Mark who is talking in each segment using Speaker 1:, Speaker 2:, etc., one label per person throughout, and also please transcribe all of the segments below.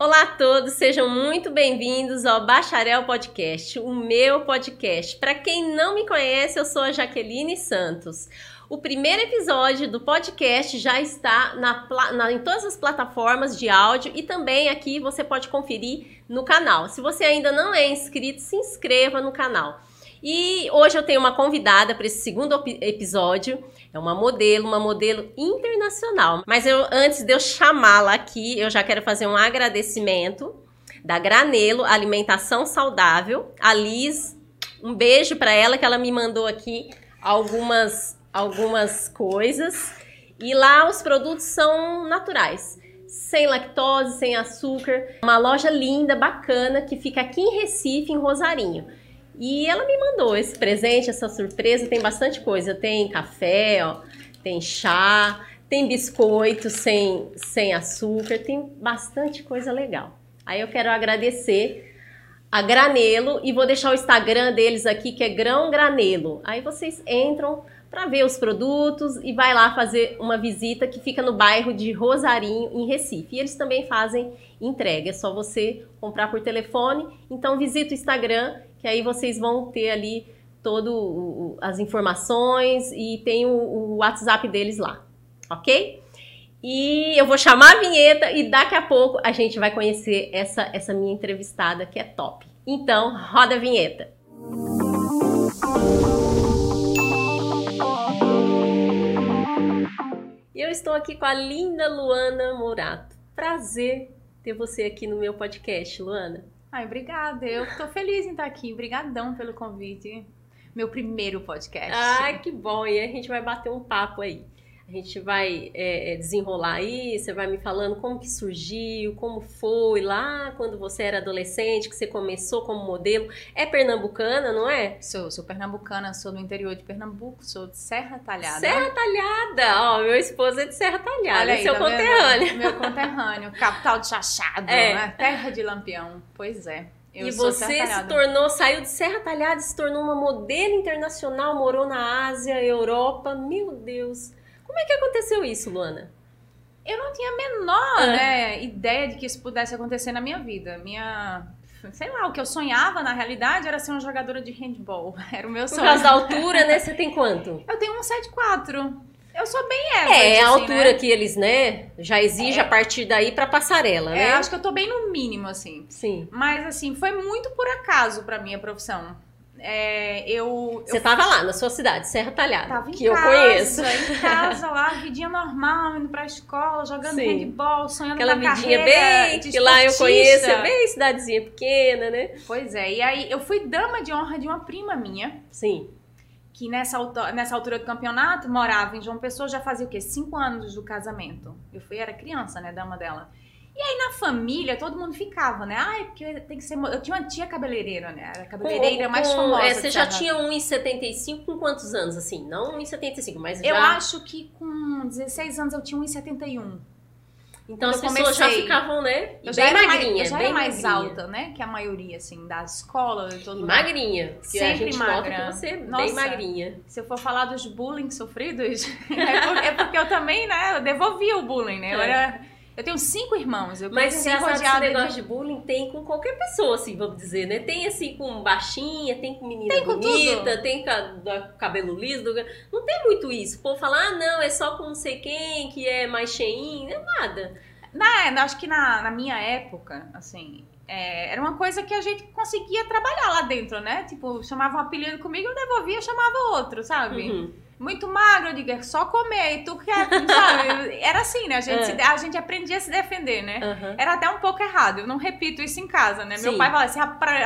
Speaker 1: Olá a todos, sejam muito bem-vindos ao Bacharel Podcast, o meu podcast. Para quem não me conhece, eu sou a Jaqueline Santos. O primeiro episódio do podcast já está na, na, em todas as plataformas de áudio e também aqui você pode conferir no canal. Se você ainda não é inscrito, se inscreva no canal. E hoje eu tenho uma convidada para esse segundo episódio. É uma modelo, uma modelo internacional. Mas eu antes de eu chamá-la aqui, eu já quero fazer um agradecimento da Granelo Alimentação Saudável. A Liz, um beijo para ela que ela me mandou aqui algumas algumas coisas. E lá os produtos são naturais sem lactose, sem açúcar. Uma loja linda, bacana, que fica aqui em Recife, em Rosarinho. E ela me mandou esse presente, essa surpresa. Tem bastante coisa. Tem café, ó, tem chá, tem biscoito sem, sem açúcar, tem bastante coisa legal. Aí eu quero agradecer a Granelo e vou deixar o Instagram deles aqui, que é Grão Granelo. Aí vocês entram para ver os produtos e vai lá fazer uma visita que fica no bairro de Rosarinho, em Recife. E eles também fazem entrega, é só você comprar por telefone. Então visita o Instagram que aí vocês vão ter ali todo as informações e tem o, o WhatsApp deles lá, ok? E eu vou chamar a vinheta e daqui a pouco a gente vai conhecer essa, essa minha entrevistada que é top. Então, roda a vinheta. Eu estou aqui com a linda Luana Morato. Prazer ter você aqui no meu podcast, Luana.
Speaker 2: Ai, obrigada. Eu tô feliz em estar aqui. Obrigadão pelo convite. Meu primeiro podcast.
Speaker 1: Ai, que bom. E a gente vai bater um papo aí. A gente vai é, é, desenrolar aí, você vai me falando como que surgiu, como foi lá quando você era adolescente, que você começou como modelo. É pernambucana, não é?
Speaker 2: Sou, sou pernambucana, sou do interior de Pernambuco, sou de Serra Talhada.
Speaker 1: Serra Talhada! Ó, meu esposo é de Serra Talhada, Olha aí, seu tá conterrâneo.
Speaker 2: Meu conterrâneo, capital de Chachado, é. né? terra de Lampião. Pois é.
Speaker 1: Eu e você se tornou, saiu de Serra Talhada, se tornou uma modelo internacional, morou na Ásia, Europa. Meu Deus! Como é que aconteceu isso, Luana?
Speaker 2: Eu não tinha a menor ah. né, ideia de que isso pudesse acontecer na minha vida. Minha. Sei lá, o que eu sonhava na realidade era ser uma jogadora de handball. Era o meu sonho.
Speaker 1: Por causa da altura, né? Você tem quanto?
Speaker 2: Eu tenho 1,74. Eu sou bem
Speaker 1: average, É, a assim, altura né? que eles, né, já exige é. a partir daí pra passarela, é, né?
Speaker 2: acho que eu tô bem no mínimo, assim.
Speaker 1: Sim.
Speaker 2: Mas, assim, foi muito por acaso pra minha profissão. É, eu.
Speaker 1: Você estava lá na sua cidade, Serra Talhada.
Speaker 2: Tava em
Speaker 1: que
Speaker 2: casa,
Speaker 1: eu conheço.
Speaker 2: Em casa lá, vidinha normal, indo pra escola, jogando Sim. handball, sonhando
Speaker 1: Aquela
Speaker 2: com a
Speaker 1: vidinha bem, que lá eu conheço, é bem cidadezinha pequena, né?
Speaker 2: Pois é, e aí eu fui dama de honra de uma prima minha.
Speaker 1: Sim.
Speaker 2: Que nessa, nessa altura do campeonato morava em João Pessoa, já fazia o quê? Cinco anos do casamento. Eu fui, era criança, né, dama dela. E aí na família todo mundo ficava, né? Ai, porque tem que ser. Eu tinha uma tia cabeleireira, né? Era a cabeleireira com, mais famosa.
Speaker 1: É, você já tinha 1,75 com quantos anos, assim? Não 1,75, mas já.
Speaker 2: Eu acho que com 16 anos eu tinha 1,71.
Speaker 1: Então as pessoas já ficavam, né?
Speaker 2: Eu já bem era magrinha. Mais, eu já bem era mais magrinha. alta, né? Que a maioria, assim, da escola e todo
Speaker 1: mundo. Magrinha. Sempre magra. você Nossa, bem magrinha.
Speaker 2: Se eu for falar dos bullying sofridos, é, porque, é porque eu também, né? Eu devolvia o bullying, né? Eu é. era eu tenho cinco irmãos. Eu
Speaker 1: Mas engraçado esse negócio de... de... bullying tem com qualquer pessoa, assim, vamos dizer, né? Tem assim com baixinha, tem com menina tem com bonita, tudo. tem com cabelo liso. Não tem muito isso. O povo fala, ah, não, é só com não sei quem, que é mais cheinho. Não é nada.
Speaker 2: Na, acho que na, na minha época, assim, é, era uma coisa que a gente conseguia trabalhar lá dentro, né? Tipo, chamava um apelido comigo, eu devolvia, chamava outro, sabe? Uhum muito magro, eu digo, é só comer, e tu quer, sabe? Era assim, né? A gente, se, a gente aprendia a se defender, né? Uhum. Era até um pouco errado, eu não repito isso em casa, né? Sim. Meu pai fala, se,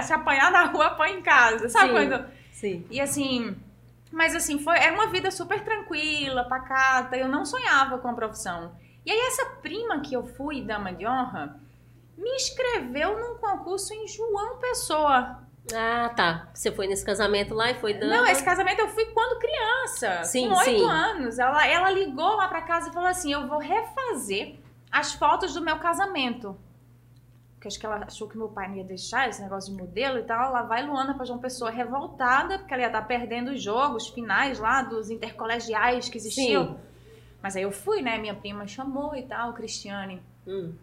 Speaker 2: se apanhar na rua, apanha em casa, sabe? Sim. Quando...
Speaker 1: Sim.
Speaker 2: E assim, mas assim, foi, era uma vida super tranquila, pacata, eu não sonhava com a profissão. E aí essa prima que eu fui, dama de honra, me inscreveu num concurso em João Pessoa.
Speaker 1: Ah, tá. Você foi nesse casamento lá e foi dando.
Speaker 2: Não, esse casamento eu fui quando criança. Sim, com oito anos. Ela, ela ligou lá pra casa e falou assim: Eu vou refazer as fotos do meu casamento. Porque acho que ela achou que meu pai não ia deixar esse negócio de modelo e tal. Ela vai Luana pra João Pessoa revoltada, porque ela ia estar tá perdendo os jogos finais lá dos intercolegiais que existiam. Sim. Mas aí eu fui, né? Minha prima chamou e tal, Cristiane. Hum.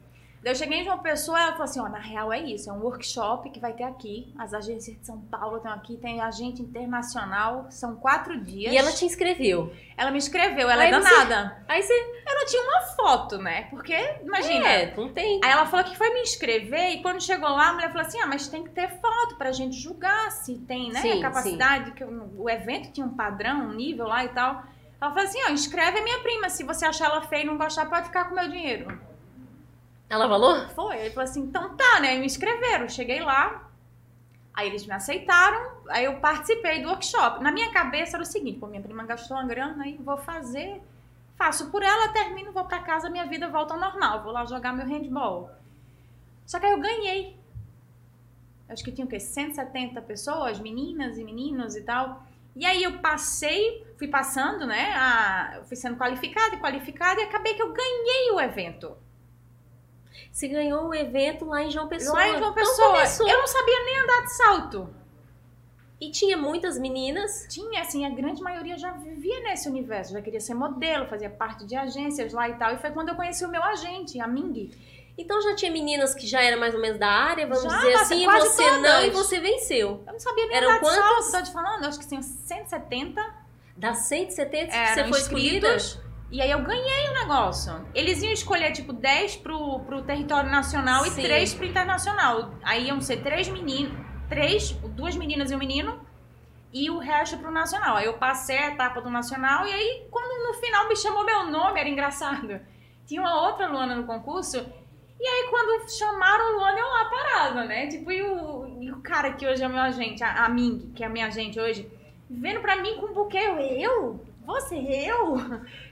Speaker 2: Daí eu cheguei em João Pessoa ela falou assim, ó, na real é isso, é um workshop que vai ter aqui, as agências de São Paulo estão aqui, tem agente internacional, são quatro dias.
Speaker 1: E ela te inscreveu?
Speaker 2: Ela me inscreveu, ela
Speaker 1: Aí
Speaker 2: é
Speaker 1: você-
Speaker 2: danada.
Speaker 1: Aí você.
Speaker 2: Eu não tinha uma foto, né? Porque, imagina...
Speaker 1: É, não tem.
Speaker 2: Aí ela falou que foi me inscrever e quando chegou lá, a mulher falou assim: ah, mas tem que ter foto pra gente julgar se tem, né?
Speaker 1: Sim,
Speaker 2: a capacidade, que o, o evento tinha um padrão, um nível lá e tal. Ela falou assim: ó, inscreve a minha prima. Se você achar ela feia e não gostar, pode ficar com o meu dinheiro.
Speaker 1: Ela falou?
Speaker 2: Foi. Ele falou assim: então tá, né? Me inscreveram. Cheguei lá. Aí eles me aceitaram, aí eu participei do workshop. Na minha cabeça era o seguinte: pô, minha prima gastou uma grana, aí vou fazer, faço por ela, termino, vou pra casa, minha vida volta ao normal. Vou lá jogar meu handball. Só que aí eu ganhei. Acho que tinha o quê? 170 pessoas, meninas e meninos e tal. E aí eu passei, fui passando, né? A, fui sendo qualificada e qualificada e acabei que eu ganhei o evento.
Speaker 1: Você ganhou um evento lá em João Pessoa.
Speaker 2: Lá em João
Speaker 1: Então
Speaker 2: Pessoa.
Speaker 1: começou.
Speaker 2: eu não sabia nem andar de salto.
Speaker 1: E tinha muitas meninas.
Speaker 2: Tinha, assim, a grande maioria já vivia nesse universo, já queria ser modelo, fazia parte de agências lá e tal. E foi quando eu conheci o meu agente, a Ming.
Speaker 1: Então já tinha meninas que já eram mais ou menos da área, vamos
Speaker 2: Já,
Speaker 1: dizer
Speaker 2: nossa,
Speaker 1: assim, e você não,
Speaker 2: todas.
Speaker 1: e você venceu.
Speaker 2: Eu não sabia nem
Speaker 1: Eram
Speaker 2: andar de
Speaker 1: quantas?
Speaker 2: salto, tô te falando. Eu acho que tinha 170.
Speaker 1: Das 170 que você foi escolhida?
Speaker 2: E aí eu ganhei o negócio. Eles iam escolher, tipo, 10 pro, pro território nacional
Speaker 1: Sim.
Speaker 2: e 3 pro internacional. Aí iam ser três meninos, três, duas meninas e um menino, e o resto pro nacional. Aí eu passei a etapa do nacional, e aí, quando no final me chamou meu nome, era engraçado. Tinha uma outra Luana no concurso, e aí quando chamaram Luana, eu lá parada, né? Tipo, e o, e o cara que hoje é meu agente, a, a Ming, que é a minha agente hoje, vendo pra mim com um buquê, eu, eu? Você, eu?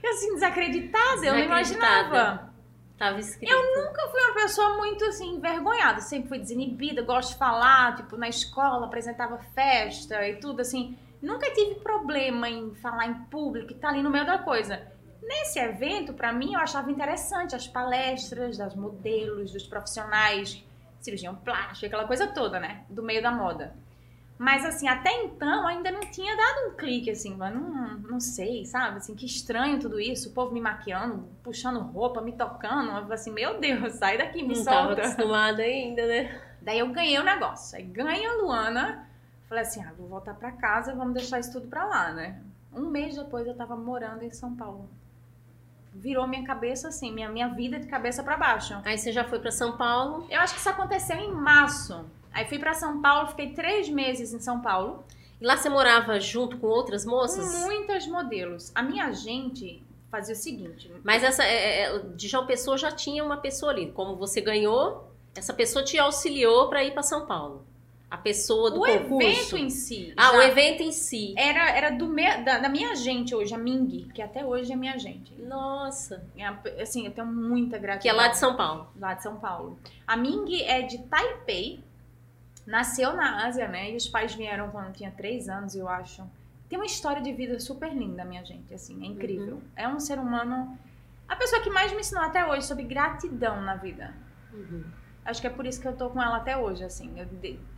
Speaker 2: Eu assim, desacreditada, eu não imaginava.
Speaker 1: Tava escrito.
Speaker 2: Eu nunca fui uma pessoa muito assim, envergonhada, sempre fui desinibida, gosto de falar, tipo, na escola, apresentava festa e tudo assim. Nunca tive problema em falar em público e tá ali no meio da coisa. Nesse evento, pra mim, eu achava interessante as palestras das modelos, dos profissionais, cirurgião plástico, aquela coisa toda, né? Do meio da moda. Mas assim, até então ainda não tinha dado um clique, assim, não, não sei, sabe? Assim, que estranho tudo isso, o povo me maquiando, puxando roupa, me tocando. Assim, meu Deus, sai daqui, me
Speaker 1: não tava
Speaker 2: solta.
Speaker 1: acostumada ainda, né?
Speaker 2: Daí eu ganhei o negócio. Aí ganha a Luana. Falei assim, ah, vou voltar pra casa, vamos deixar isso tudo pra lá, né? Um mês depois eu tava morando em São Paulo. Virou minha cabeça assim, minha, minha vida de cabeça pra baixo.
Speaker 1: Aí você já foi pra São Paulo.
Speaker 2: Eu acho que isso aconteceu em março. Aí fui pra São Paulo, fiquei três meses em São Paulo.
Speaker 1: E lá você morava junto com outras
Speaker 2: Com
Speaker 1: moças?
Speaker 2: muitas modelos. A minha agente fazia o seguinte.
Speaker 1: Mas essa é, é, de João Pessoa já tinha uma pessoa ali. Como você ganhou, essa pessoa te auxiliou pra ir pra São Paulo. A pessoa do
Speaker 2: o
Speaker 1: concurso.
Speaker 2: evento em si.
Speaker 1: Ah, o evento em si.
Speaker 2: Era, era do me, da, da minha agente hoje, a Ming, que até hoje é minha agente.
Speaker 1: Nossa.
Speaker 2: É, Assim, eu tenho muita gratidão.
Speaker 1: Que é lá de São Paulo.
Speaker 2: lá de São Paulo. A Ming é de Taipei, nasceu na Ásia, né? E os pais vieram quando tinha três anos, eu acho. Tem uma história de vida super linda, minha gente, assim, é incrível.
Speaker 1: Uhum.
Speaker 2: É um ser humano, a pessoa que mais me ensinou até hoje sobre gratidão na vida.
Speaker 1: Uhum.
Speaker 2: Acho que é por isso que eu tô com ela até hoje, assim. Eu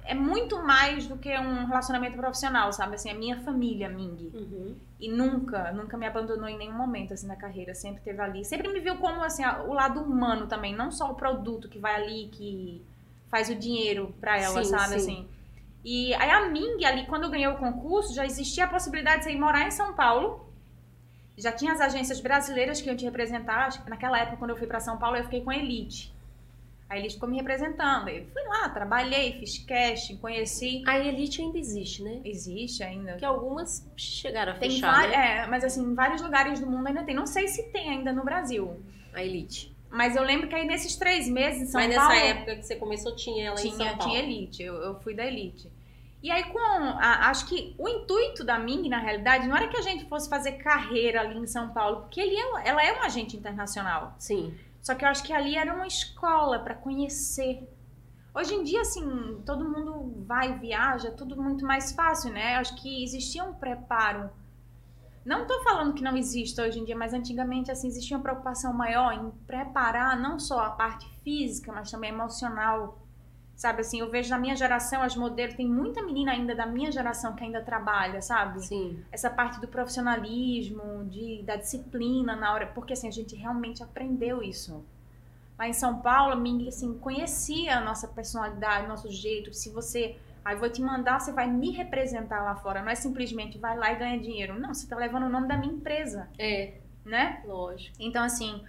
Speaker 2: é muito mais do que um relacionamento profissional, sabe? Assim, é minha família, Ming.
Speaker 1: Uhum.
Speaker 2: E nunca, nunca me abandonou em nenhum momento, assim, na carreira. Sempre teve ali. Sempre me viu como, assim, a- o lado humano também. Não só o produto que vai ali, que faz o dinheiro pra ela,
Speaker 1: Sim,
Speaker 2: sabe?
Speaker 1: sim.
Speaker 2: Assim. E aí a Ming, ali, quando eu ganhei o concurso, já existia a possibilidade de você ir morar em São Paulo. Já tinha as agências brasileiras que iam te representar. Que naquela época, quando eu fui pra São Paulo, eu fiquei com a Elite. A Elite ficou me representando. Eu fui lá, trabalhei, fiz casting, conheci.
Speaker 1: A Elite ainda existe, né?
Speaker 2: Existe ainda.
Speaker 1: Porque algumas chegaram a
Speaker 2: Tem
Speaker 1: fechar, né?
Speaker 2: é, mas assim, em vários lugares do mundo ainda tem. Não sei se tem ainda no Brasil.
Speaker 1: A Elite.
Speaker 2: Mas eu lembro que aí nesses três meses em São
Speaker 1: Mas nessa
Speaker 2: Paulo
Speaker 1: época que você começou, tinha ela em
Speaker 2: tinha,
Speaker 1: São Paulo.
Speaker 2: tinha elite. Eu, eu fui da elite. E aí com a- acho que o intuito da Ming, na realidade, não era que a gente fosse fazer carreira ali em São Paulo, porque ele é, ela é uma agente internacional.
Speaker 1: Sim.
Speaker 2: Só que eu acho que ali era uma escola para conhecer. Hoje em dia, assim, todo mundo vai, viaja, é tudo muito mais fácil, né? Eu acho que existia um preparo. Não tô falando que não existe hoje em dia, mas antigamente, assim, existia uma preocupação maior em preparar não só a parte física, mas também emocional. Sabe, assim, eu vejo na minha geração, as modelos, tem muita menina ainda da minha geração que ainda trabalha, sabe?
Speaker 1: Sim.
Speaker 2: essa parte do profissionalismo, de, da disciplina na hora, porque assim, a gente realmente aprendeu isso. lá em São Paulo, me assim, conhecia a nossa personalidade, nosso jeito. Se você. Aí vou te mandar, você vai me representar lá fora. Não é simplesmente vai lá e ganha dinheiro. Não, você tá levando o nome da minha empresa.
Speaker 1: É.
Speaker 2: Né?
Speaker 1: Lógico.
Speaker 2: Então, assim,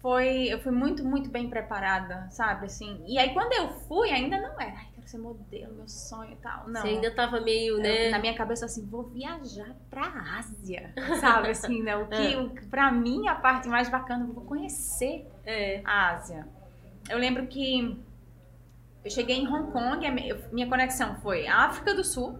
Speaker 2: foi. Eu fui muito, muito bem preparada, sabe? Assim. E aí quando eu fui, ainda não era. Ai, quero ser modelo, meu sonho e tal. Não.
Speaker 1: Você ainda tava meio, né?
Speaker 2: Na minha cabeça, assim, vou viajar pra Ásia, sabe? Assim, né? O que,
Speaker 1: É.
Speaker 2: o, pra mim, a parte mais bacana, eu vou conhecer
Speaker 1: É.
Speaker 2: a Ásia. Eu lembro que eu cheguei em Hong Kong, a minha conexão foi África do Sul.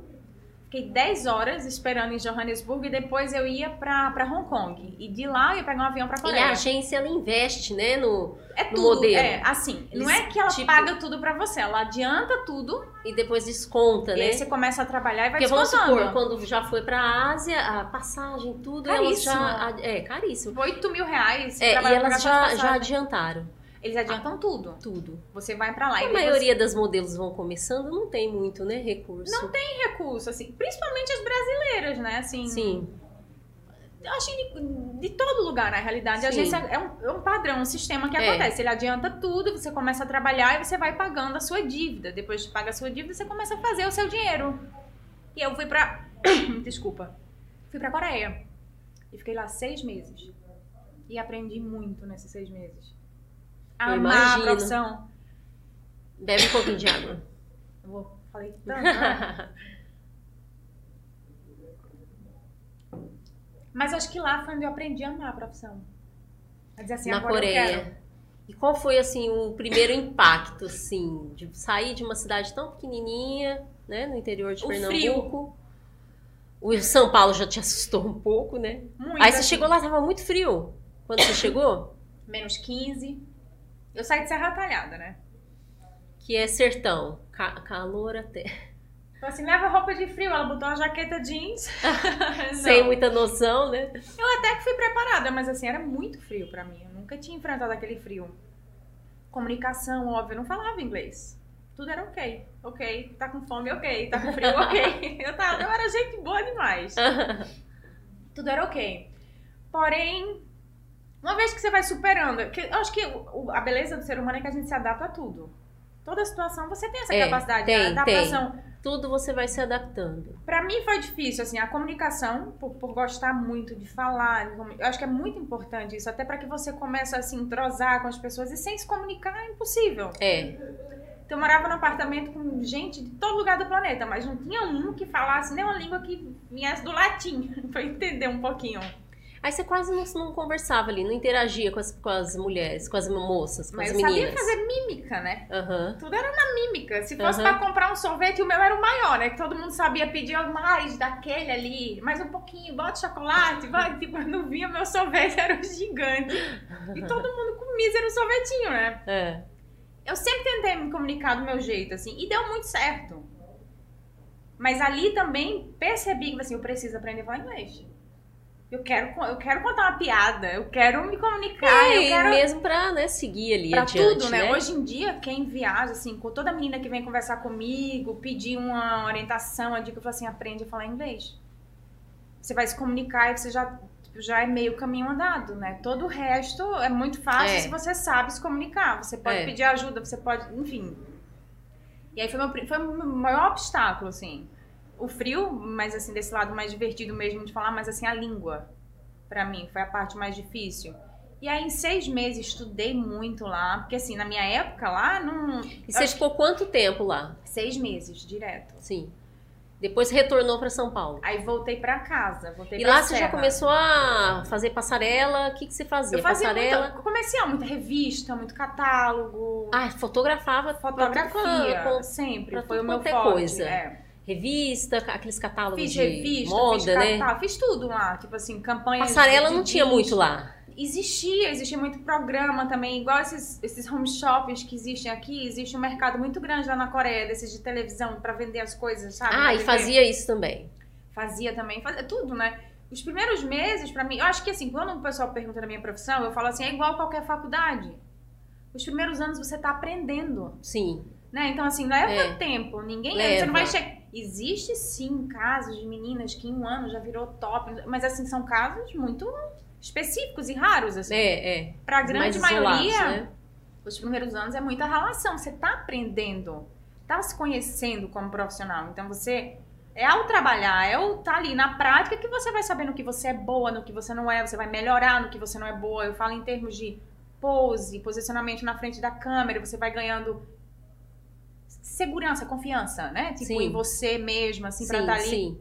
Speaker 2: Fiquei 10 horas esperando em Johannesburgo e depois eu ia pra, pra Hong Kong. E de lá eu ia pegar um avião pra
Speaker 1: E
Speaker 2: Coreia.
Speaker 1: a agência, ela investe, né? No...
Speaker 2: É
Speaker 1: no
Speaker 2: tudo.
Speaker 1: modelo.
Speaker 2: É, assim, não
Speaker 1: Eles,
Speaker 2: é que ela
Speaker 1: tipo-
Speaker 2: paga tudo pra você, ela adianta tudo
Speaker 1: E depois desconta,
Speaker 2: e
Speaker 1: né?
Speaker 2: aí você começa a trabalhar e vai
Speaker 1: Porque vamos
Speaker 2: descontando.
Speaker 1: supor, quando já foi pra Ásia, a passagem, tudo, elas
Speaker 2: Caríssimo.
Speaker 1: já. É, caríssimo.
Speaker 2: 8 mil reais.
Speaker 1: É, e elas já, já adiantaram
Speaker 2: Eles adiantam tudo.
Speaker 1: tudo.
Speaker 2: Você vai pra lá.
Speaker 1: A
Speaker 2: e
Speaker 1: maioria das modelos vão começando, não tem muito, né, recurso.
Speaker 2: Não tem recurso, assim. Principalmente as brasileiras, né? Assim,
Speaker 1: Sim,
Speaker 2: acho que de, de todo lugar, na realidade. A
Speaker 1: Sim.
Speaker 2: agência é um, é um padrão, um sistema que
Speaker 1: É.
Speaker 2: acontece. Ele adianta tudo, você começa a trabalhar e você vai pagando a sua dívida. Depois de pagar a sua dívida, você começa a fazer o seu dinheiro. E eu fui pra. Desculpa. Fui pra Coreia. E fiquei lá seis meses. E aprendi muito nesses seis meses. Amar a profissão.
Speaker 1: bebe um pouquinho de água.
Speaker 2: Eu vou, falei tanto. né? Mas acho que lá foi onde eu aprendi a amar a profissão. A dizer assim,
Speaker 1: Na. Coreia. E qual foi, assim, o primeiro impacto, assim, de sair de uma cidade tão pequenininha, né, no interior de
Speaker 2: O
Speaker 1: Pernambuco? O São Paulo já te assustou um pouco, né?
Speaker 2: Muito,
Speaker 1: Aí você
Speaker 2: assim,
Speaker 1: chegou lá, tava muito frio. Quando você chegou?
Speaker 2: Menos 15. Eu saí de Serra Talhada, né?
Speaker 1: Que é sertão. Ca- calor até.
Speaker 2: Falei assim, leva roupa de frio. Ela botou uma jaqueta jeans.
Speaker 1: Sem muita noção, né?
Speaker 2: Eu até que fui preparada, mas assim, era muito frio pra mim. Eu nunca tinha enfrentado aquele frio. Comunicação, óbvio, eu não falava inglês. Tudo era ok. Ok, tá com fome, ok. Tá com frio, ok. Eu, tava, eu era gente boa demais. Tudo era ok. Porém, uma vez que você vai superando, que eu acho que a beleza do ser humano é que a gente se adapta a tudo. Toda situação você tem essa
Speaker 1: É,
Speaker 2: capacidade
Speaker 1: tem,
Speaker 2: de adaptação.
Speaker 1: Tudo você vai se adaptando.
Speaker 2: Pra mim foi difícil, assim, a comunicação, por, por gostar muito de falar. Eu acho que é muito importante isso, até pra que você comece a se entrosar com as pessoas e sem se comunicar é impossível.
Speaker 1: É.
Speaker 2: Então eu morava num apartamento com gente de todo lugar do planeta, mas não tinha um que falasse nem uma língua que viesse do latim, pra eu entender um pouquinho.
Speaker 1: Aí você quase não, não conversava ali, não interagia com as, com as mulheres, com as moças, com
Speaker 2: Mas
Speaker 1: as
Speaker 2: eu
Speaker 1: meninas.
Speaker 2: sabia fazer mímica, né?
Speaker 1: Aham.
Speaker 2: Tudo era na mímica. Se fosse
Speaker 1: Aham.
Speaker 2: pra comprar um sorvete, o meu era o maior, né? Que todo mundo sabia pedir mais daquele ali, mais um pouquinho, bota chocolate, vai. Tipo, quando via meu sorvete era um gigante. E todo mundo com mísero sorvetinho, né?
Speaker 1: É.
Speaker 2: Eu sempre tentei me comunicar do meu jeito, assim, e deu muito certo. Mas ali também percebi que assim, eu preciso aprender a falar inglês. Eu quero, eu quero contar uma piada, eu quero me comunicar,
Speaker 1: É,
Speaker 2: eu quero
Speaker 1: mesmo pra né, seguir ali
Speaker 2: Pra
Speaker 1: adiante,
Speaker 2: tudo, né? Hoje em dia, quem viaja, assim, com toda menina que vem conversar comigo, pedir uma orientação, a dica, eu falo assim, aprende a falar inglês. Você vai se comunicar e você já, tipo, já é meio caminho andado, né? Todo o resto é muito fácil
Speaker 1: É.
Speaker 2: se você sabe se comunicar. Você pode
Speaker 1: É.
Speaker 2: pedir ajuda, você pode, enfim. E aí foi, meu, foi o meu maior obstáculo, assim. O frio, mas assim, desse lado mais divertido mesmo de falar, mas assim, a língua, pra mim, foi a parte mais difícil. E aí, em seis meses, estudei muito lá, porque assim, na minha época lá, não.
Speaker 1: E você ficou quanto tempo lá?
Speaker 2: Seis meses, direto.
Speaker 1: Sim. Depois retornou pra São Paulo.
Speaker 2: Aí voltei pra casa, voltei
Speaker 1: E lá você já começou a fazer passarela. O que, que você fazia?
Speaker 2: Eu fazia
Speaker 1: passarela.
Speaker 2: muita, comercial, muita revista, muito catálogo,
Speaker 1: Ah, fotografava
Speaker 2: fotografia, sempre. Foi o meu
Speaker 1: é
Speaker 2: forte.
Speaker 1: coisa.
Speaker 2: é.
Speaker 1: Revista, aqueles catálogos
Speaker 2: Fiz
Speaker 1: de
Speaker 2: revista,
Speaker 1: moda,
Speaker 2: fiz
Speaker 1: né?
Speaker 2: catálogo, fiz tudo lá. Tipo assim, campanhas.
Speaker 1: Passarela
Speaker 2: de-
Speaker 1: não
Speaker 2: de
Speaker 1: tinha muito lá.
Speaker 2: Existia, existia muito programa também, igual esses, esses home shoppings que existem aqui, existe um mercado muito grande lá na Coreia, desses de televisão, pra vender as coisas, sabe?
Speaker 1: Ah, e fazia isso também.
Speaker 2: Fazia também, fazia tudo, né? Os primeiros meses, pra mim, eu acho que assim, quando o pessoal pergunta da minha profissão, eu falo assim, é igual qualquer faculdade. Os primeiros anos você tá aprendendo,
Speaker 1: Sim.
Speaker 2: Né? Então, assim, leva
Speaker 1: É.
Speaker 2: tempo, ninguém...
Speaker 1: Leva.
Speaker 2: Você não vai chegar... Existe, sim, casos de meninas que em um ano já virou top, mas, assim, são casos muito específicos e raros, assim.
Speaker 1: É, é.
Speaker 2: Pra grande maioria,
Speaker 1: né?
Speaker 2: os primeiros anos é muita relação. Você tá aprendendo, tá se conhecendo como profissional. Então você é ao trabalhar, é o tá ali na prática que você vai saber no que você é boa, no que você não é, você vai melhorar no que você não é boa. Eu falo em termos de pose, posicionamento na frente da câmera, você vai ganhando segurança, confiança, né? Tipo, sim. em você mesma, assim, sim, pra estar tá ali. Sim.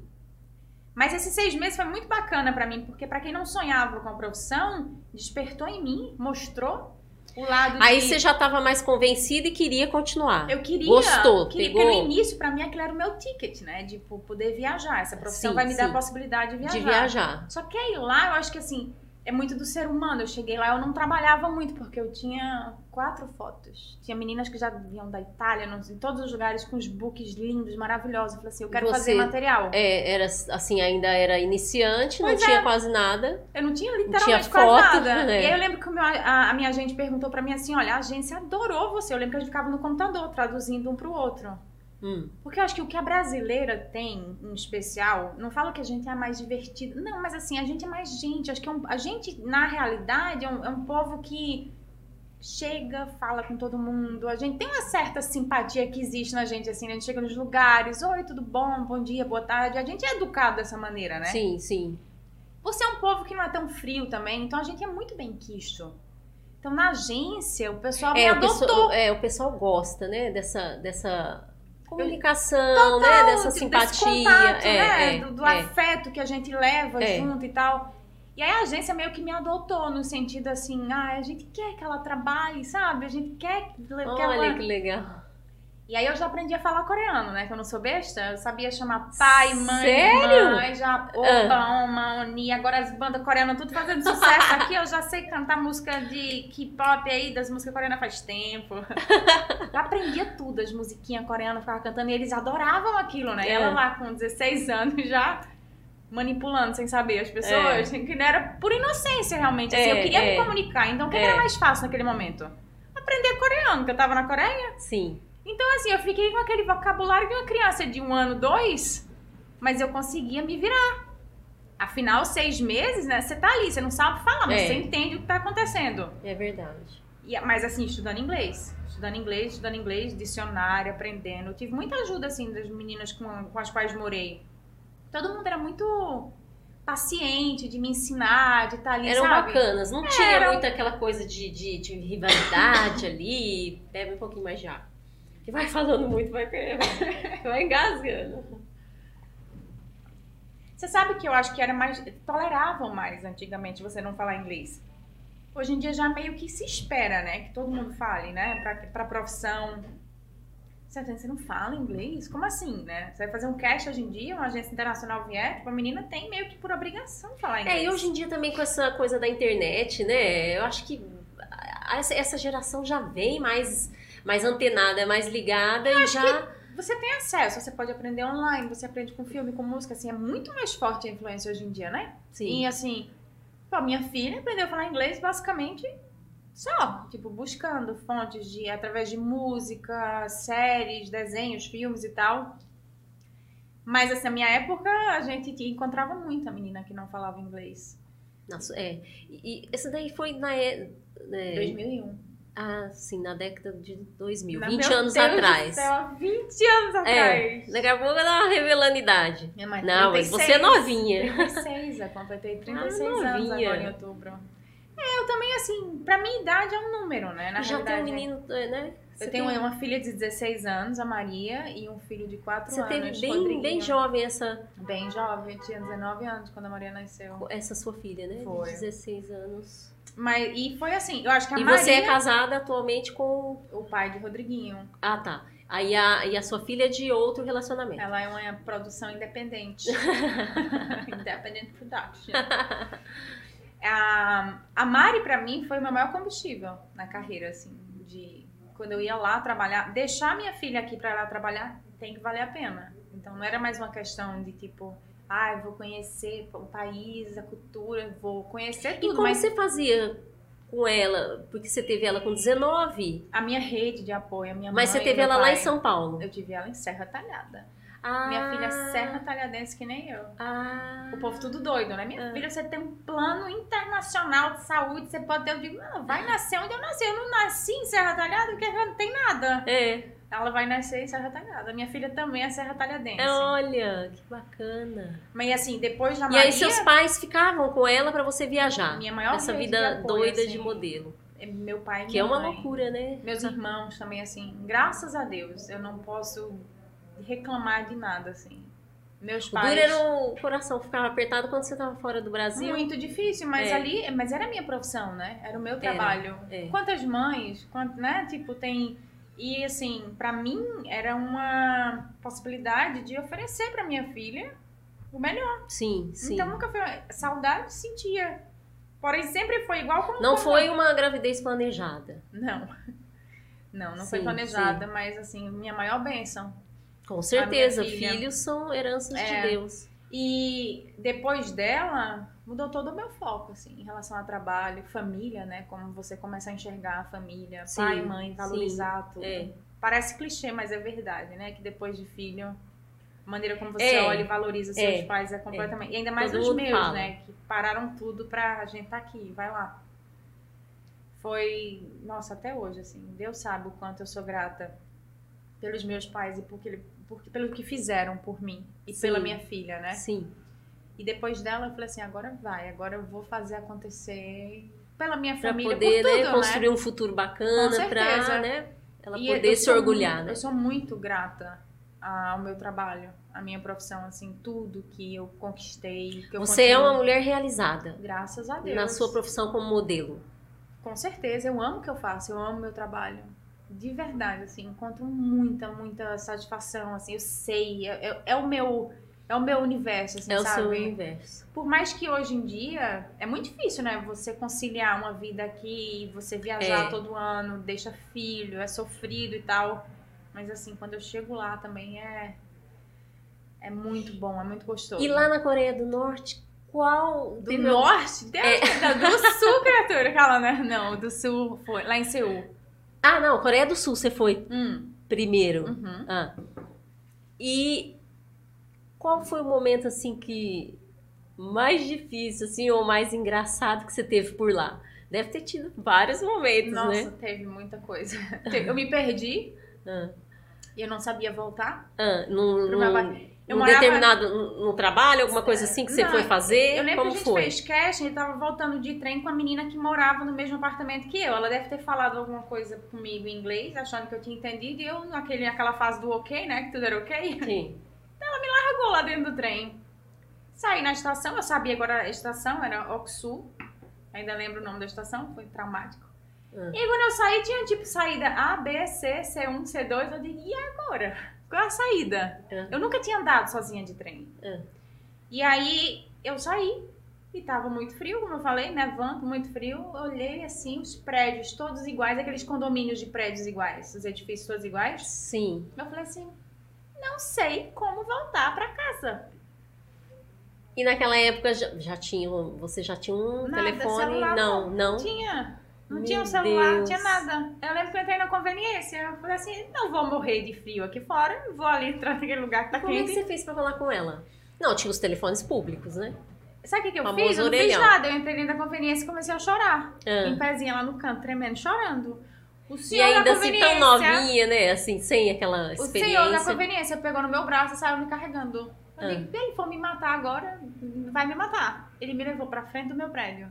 Speaker 2: Mas esses seis meses foi muito bacana para mim, porque para quem não sonhava com a profissão, despertou em mim, mostrou o lado
Speaker 1: Aí de... você já estava mais convencida e queria continuar.
Speaker 2: Eu queria.
Speaker 1: Gostou,
Speaker 2: queria,
Speaker 1: pegou.
Speaker 2: Porque no início, para mim, aquilo era o meu ticket, né? De tipo, poder viajar. Essa profissão sim, vai me dar a possibilidade de viajar.
Speaker 1: De viajar.
Speaker 2: Só que aí lá, eu acho que assim, é muito do ser humano. Eu cheguei lá, eu não trabalhava muito, porque eu tinha quatro fotos. Tinha meninas que já vinham da Itália, em todos os lugares, com os books lindos, maravilhosos. Eu falei assim, eu quero Você, fazer material.
Speaker 1: É, era assim, ainda era iniciante, pois não é. tinha quase nada.
Speaker 2: Eu não tinha literalmente não tinha quase foto, nada. Né? E aí eu lembro que a, a, minha agente perguntou pra mim assim, olha, a agência adorou você. Eu lembro que a gente ficava no computador, traduzindo um pro outro. Hum. Porque eu acho que o que a brasileira tem em especial, não falo que a gente é mais divertida, não, mas assim, a gente é mais gente. Acho que é um, a gente, na realidade, é um, é um povo que chega, fala com todo mundo. A gente tem uma certa simpatia que existe na gente, assim, né? a gente chega nos lugares, oi, tudo bom, bom dia, boa tarde. A gente é educado dessa maneira, né?
Speaker 1: Sim, sim.
Speaker 2: Por ser um povo que não é tão frio também, então a gente é muito bem quisto. Então, na agência, o pessoal é, me adotou.
Speaker 1: O pessoal, é, o pessoal gosta, né, dessa, dessa comunicação, Total, né? Dessa simpatia. Contato, é,
Speaker 2: né? É, do, do é. afeto que a gente leva é. junto e tal. E aí a agência meio que me adotou no sentido assim, ah, a gente quer que ela trabalhe, sabe? A gente quer que
Speaker 1: Olha
Speaker 2: ela...
Speaker 1: que legal.
Speaker 2: E aí eu já aprendi a falar coreano, né? Que eu não sou besta. Eu sabia chamar pai, mãe,
Speaker 1: Sério?
Speaker 2: mãe, já ah. oma, oni. Agora as bandas coreanas tudo fazendo sucesso aqui. Eu já sei cantar música de K-pop aí, das músicas coreanas faz tempo. Eu aprendia tudo, as musiquinhas coreanas, ficava cantando. E eles adoravam aquilo, né? E ela é. lá com 16 anos já manipulando sem saber as pessoas. É. Que não era por inocência, realmente. Assim, é, eu queria me é. comunicar. Então o que era é. mais fácil naquele momento? Aprender coreano, que eu tava na Coreia.
Speaker 1: Sim.
Speaker 2: Então, assim, eu fiquei com aquele vocabulário de uma criança de um ano, dois, mas eu conseguia me virar. Afinal, seis meses, né? Você tá ali, você não sabe falar, mas é. você entende o que tá acontecendo.
Speaker 1: É verdade.
Speaker 2: E, mas, assim, estudando inglês. Estudando inglês, estudando inglês, dicionário, aprendendo. Eu tive muita ajuda, assim, das meninas com, com as quais morei. Todo mundo era muito paciente de me ensinar, de estar tá ali,
Speaker 1: Eram
Speaker 2: sabe?
Speaker 1: bacanas, não tinha muito aquela coisa de, de, de rivalidade ali. Bebe um pouquinho mais água que vai falando muito, vai, vai engasgando.
Speaker 2: Você sabe que eu acho que era mais. toleravam mais antigamente você não falar inglês. Hoje em dia já meio que se espera, né? Que todo mundo fale, né? Pra, pra profissão. Você não fala inglês? Como assim, né? Você vai fazer um cast hoje em dia, uma agência internacional vier, tipo, a menina tem meio que por obrigação falar inglês.
Speaker 1: É, e hoje em dia também com essa coisa da internet, né? Eu acho que essa geração já vem mais mais antenada, mais ligada Eu e já.
Speaker 2: Você tem acesso, você pode aprender online, você aprende com filme, com música, assim, é muito mais forte a influência hoje em dia, né?
Speaker 1: Sim.
Speaker 2: E assim, pô, minha filha aprendeu a falar inglês basicamente só, tipo, buscando fontes de através de música, séries, desenhos, filmes e tal. Mas assim, na minha época a gente encontrava muita menina que não falava inglês.
Speaker 1: Nossa, é. E, essa daí foi na é,
Speaker 2: 2001.
Speaker 1: Ah, sim, na década de 2000, Na 20 anos Deus atrás.
Speaker 2: Céu, 20 anos é, atrás.
Speaker 1: Daqui a pouco ela revelando idade.
Speaker 2: Minha mãe,
Speaker 1: Não, 36, mas você é novinha.
Speaker 2: 36, eu completei 36 ah, anos agora em outubro. É, eu também, assim, pra minha idade é um número, né? Na
Speaker 1: Já tem um menino, né?
Speaker 2: Você eu tenho tem... uma filha de 16 anos, a Maria, e um filho de 4 você
Speaker 1: anos. Você teve bem, bem jovem essa.
Speaker 2: Bem jovem, eu tinha 19 anos quando a Maria nasceu.
Speaker 1: Essa sua filha, né?
Speaker 2: Foi.
Speaker 1: De 16 anos.
Speaker 2: Mas, e foi assim, eu acho que a
Speaker 1: e
Speaker 2: Maria...
Speaker 1: E você é casada atualmente com...
Speaker 2: O pai de Rodriguinho.
Speaker 1: Ah, tá. Aí a, e a sua filha é de outro relacionamento.
Speaker 2: Ela é uma produção independente. Independent Production. a, a Mari, para mim, foi o meu maior combustível na carreira, assim, de quando eu ia lá trabalhar. Deixar minha filha aqui para ela trabalhar tem que valer a pena. Então não era mais uma questão de tipo ah, eu vou conhecer o país, a cultura, vou conhecer tudo.
Speaker 1: E como mas... você fazia com ela? Porque você teve ela com 19.
Speaker 2: A minha rede de apoio, a minha
Speaker 1: Mas
Speaker 2: mãe,
Speaker 1: você teve ela
Speaker 2: pai,
Speaker 1: lá em São Paulo?
Speaker 2: Eu tive ela em Serra Talhada. Ah. Minha filha é serra talhadense que nem eu.
Speaker 1: Ah.
Speaker 2: O povo tudo doido, né? Minha ah. filha, você tem um plano internacional de saúde, você pode ter. Eu digo, não, vai nascer onde eu nasci. Eu não nasci em Serra Talhada porque não tem nada.
Speaker 1: É.
Speaker 2: Ela vai nascer em Serra Talhada. Minha filha também é Serra Talhadense.
Speaker 1: Olha, que bacana.
Speaker 2: Mas assim, depois da
Speaker 1: e
Speaker 2: Maria...
Speaker 1: E aí seus pais ficavam com ela para você viajar?
Speaker 2: Minha maior
Speaker 1: Essa vida
Speaker 2: de
Speaker 1: apoio, doida
Speaker 2: assim,
Speaker 1: de modelo.
Speaker 2: É meu pai e
Speaker 1: Que é uma
Speaker 2: mãe.
Speaker 1: loucura, né?
Speaker 2: Meus irmãos também, assim. Graças a Deus, eu não posso reclamar de nada, assim. Meus pais...
Speaker 1: O duro era o coração, ficava apertado quando você estava fora do Brasil.
Speaker 2: Muito difícil, mas
Speaker 1: É.
Speaker 2: ali... Mas era a minha profissão, né? Era o meu trabalho.
Speaker 1: é.
Speaker 2: Quantas mães, quant, né? Tipo, tem... E, assim, pra mim, era uma possibilidade de oferecer pra minha filha o melhor.
Speaker 1: Sim, sim.
Speaker 2: Então, nunca foi... Saudade sentia. Porém, sempre foi igual como...
Speaker 1: não
Speaker 2: como-
Speaker 1: foi uma gravidez planejada.
Speaker 2: Não. Não, não foi
Speaker 1: Sim,
Speaker 2: planejada, mas, assim, minha maior bênção.
Speaker 1: Com certeza, filhos são heranças
Speaker 2: É.
Speaker 1: de Deus.
Speaker 2: E depois dela, mudou todo o meu foco, assim, em relação a trabalho, família, né? Como você começa a enxergar a família,
Speaker 1: Sim,
Speaker 2: pai, mãe, valorizar tudo.
Speaker 1: é.
Speaker 2: Parece clichê, mas é verdade, né? Que depois de filho, a maneira como você
Speaker 1: É,
Speaker 2: olha e valoriza seus
Speaker 1: é,
Speaker 2: pais é completamente. E ainda mais
Speaker 1: Todo
Speaker 2: os meus,
Speaker 1: fala.
Speaker 2: né? Que pararam tudo pra gente estar aqui, vai lá. Foi, nossa, até hoje, assim, Deus sabe o quanto eu sou grata pelos meus pais e porque, porque, pelo que fizeram por mim e
Speaker 1: Sim.
Speaker 2: pela minha filha, né?
Speaker 1: Sim.
Speaker 2: E depois dela eu falei assim, agora vai, agora eu vou fazer acontecer pela minha
Speaker 1: Pra
Speaker 2: família,
Speaker 1: poder
Speaker 2: por tudo,
Speaker 1: né,
Speaker 2: né?
Speaker 1: construir um futuro bacana, pra né, ela
Speaker 2: E
Speaker 1: poder se orgulhar,
Speaker 2: mu-
Speaker 1: né?
Speaker 2: Eu sou muito grata ao meu trabalho, à minha profissão, assim, tudo que eu conquistei, que eu
Speaker 1: Você é uma mulher realizada
Speaker 2: Graças a Deus.
Speaker 1: na sua profissão como modelo.
Speaker 2: Com certeza, eu amo o que eu faço, eu amo meu trabalho. De verdade, assim, encontro muita, muita satisfação, assim, eu sei, é, é- é o meu... É o meu universo, assim,
Speaker 1: é o
Speaker 2: sabe?
Speaker 1: seu universo.
Speaker 2: Por mais que hoje em dia é muito difícil, né? Você conciliar uma vida aqui, você viajar
Speaker 1: É.
Speaker 2: todo ano, deixa filho, é sofrido e tal. Mas assim, quando eu chego lá também é é muito bom, é muito gostoso.
Speaker 1: E lá na Coreia do Norte, qual
Speaker 2: do
Speaker 1: teve algum-
Speaker 2: norte, Deus,
Speaker 1: É.
Speaker 2: do sul, criatura, cala, né? Não, do sul foi lá em Seul.
Speaker 1: Ah, não, Coreia do Sul você foi
Speaker 2: Hum,
Speaker 1: primeiro.
Speaker 2: uhum.
Speaker 1: Ah. E qual foi o momento assim que mais difícil assim ou mais engraçado que você teve por lá? Deve ter tido vários momentos,
Speaker 2: Nossa,
Speaker 1: né?
Speaker 2: teve muita coisa. Eu me perdi
Speaker 1: Ah,
Speaker 2: e eu não sabia voltar.
Speaker 1: ah, num, num-.
Speaker 2: Eu morava-
Speaker 1: determinado no, no trabalho, alguma coisa assim que você
Speaker 2: Não,
Speaker 1: foi fazer?
Speaker 2: Eu lembro
Speaker 1: Como
Speaker 2: que a gente
Speaker 1: foi?
Speaker 2: fez casting e tava voltando de trem com a menina que morava no mesmo apartamento que eu. Ela deve ter falado alguma coisa comigo em inglês, achando que eu tinha entendido, e eu, naquele, naquela fase do ok, né? Que tudo era ok,
Speaker 1: Sim.
Speaker 2: Largou lá dentro do trem. Saí na estação, eu sabia agora a estação, era Oksu. Ainda lembro o nome da estação, foi traumático.
Speaker 1: Ah.
Speaker 2: E quando eu saí, tinha tipo saída A, B, C, C1, C2. Eu digo, e agora? Qual é a saída?
Speaker 1: Ah.
Speaker 2: Eu nunca tinha andado sozinha de trem.
Speaker 1: Ah.
Speaker 2: E aí eu saí e tava muito frio, como eu falei, nevando, muito frio. Olhei assim, os prédios todos iguais, aqueles condomínios de prédios iguais, os edifícios todos iguais.
Speaker 1: Sim.
Speaker 2: Eu falei assim, não sei como voltar pra casa.
Speaker 1: E naquela época já, já tinha, você já tinha um
Speaker 2: Nada,
Speaker 1: telefone?
Speaker 2: celular
Speaker 1: não, não.
Speaker 2: Não tinha. Não
Speaker 1: Meu
Speaker 2: tinha um celular, não
Speaker 1: Deus.
Speaker 2: tinha nada. Eu lembro que eu entrei na conveniência. Eu falei assim, não vou morrer de frio aqui fora, vou ali entrar naquele lugar que tá
Speaker 1: Como é que
Speaker 2: quente.
Speaker 1: você fez pra falar com ela? Não, tinha os telefones públicos, né?
Speaker 2: Sabe o que, que eu
Speaker 1: Famoso
Speaker 2: fiz? Eu não fiz
Speaker 1: orelhão.
Speaker 2: nada. Eu entrei da conveniência e comecei a chorar.
Speaker 1: Ah.
Speaker 2: Em pezinha lá no canto, tremendo, chorando. O
Speaker 1: E
Speaker 2: senhor da
Speaker 1: ainda assim tão novinha, né? Assim, sem aquela
Speaker 2: O senhor da
Speaker 1: experiência.
Speaker 2: conveniência pegou no meu braço e saiu me carregando. Eu
Speaker 1: Ah.
Speaker 2: digo, se ele for me matar agora, vai me matar. Ele me levou pra frente do meu prédio.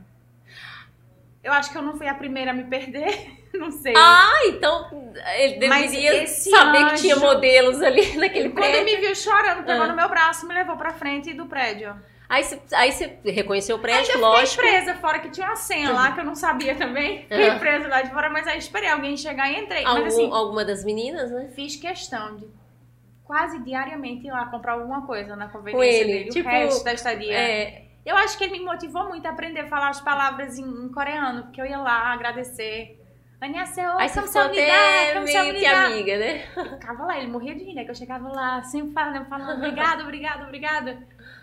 Speaker 2: Eu acho que eu não fui a primeira a me perder. não sei.
Speaker 1: Ah, então ele deveria saber
Speaker 2: anjo-
Speaker 1: que tinha modelos ali naquele
Speaker 2: Quando
Speaker 1: prédio.
Speaker 2: me viu chorando, pegou
Speaker 1: Ah.
Speaker 2: no meu braço e me levou pra frente do prédio.
Speaker 1: Aí você aí reconheceu o prédio,
Speaker 2: aí
Speaker 1: eu
Speaker 2: lógico. Presa, fora que tinha uma senha lá que eu não sabia também. Fiquei presa lá de fora, mas aí esperei alguém chegar e entrei.
Speaker 1: Algum,
Speaker 2: mas, assim,
Speaker 1: alguma das meninas, né?
Speaker 2: Fiz questão de quase diariamente ir lá comprar alguma coisa na conveniência
Speaker 1: ele,
Speaker 2: dele.
Speaker 1: Tipo,
Speaker 2: o resto da estadia.
Speaker 1: É...
Speaker 2: Eu acho que ele me motivou muito a aprender a falar as palavras em, em coreano, porque eu ia lá agradecer. Annyeonghaseyo, é
Speaker 1: Aí você ficou até meio
Speaker 2: é que
Speaker 1: amiga, né?
Speaker 2: Eu ficava lá, ele morria de rir, né? Que eu chegava lá, sempre falando, falando obrigado, obrigado, obrigado.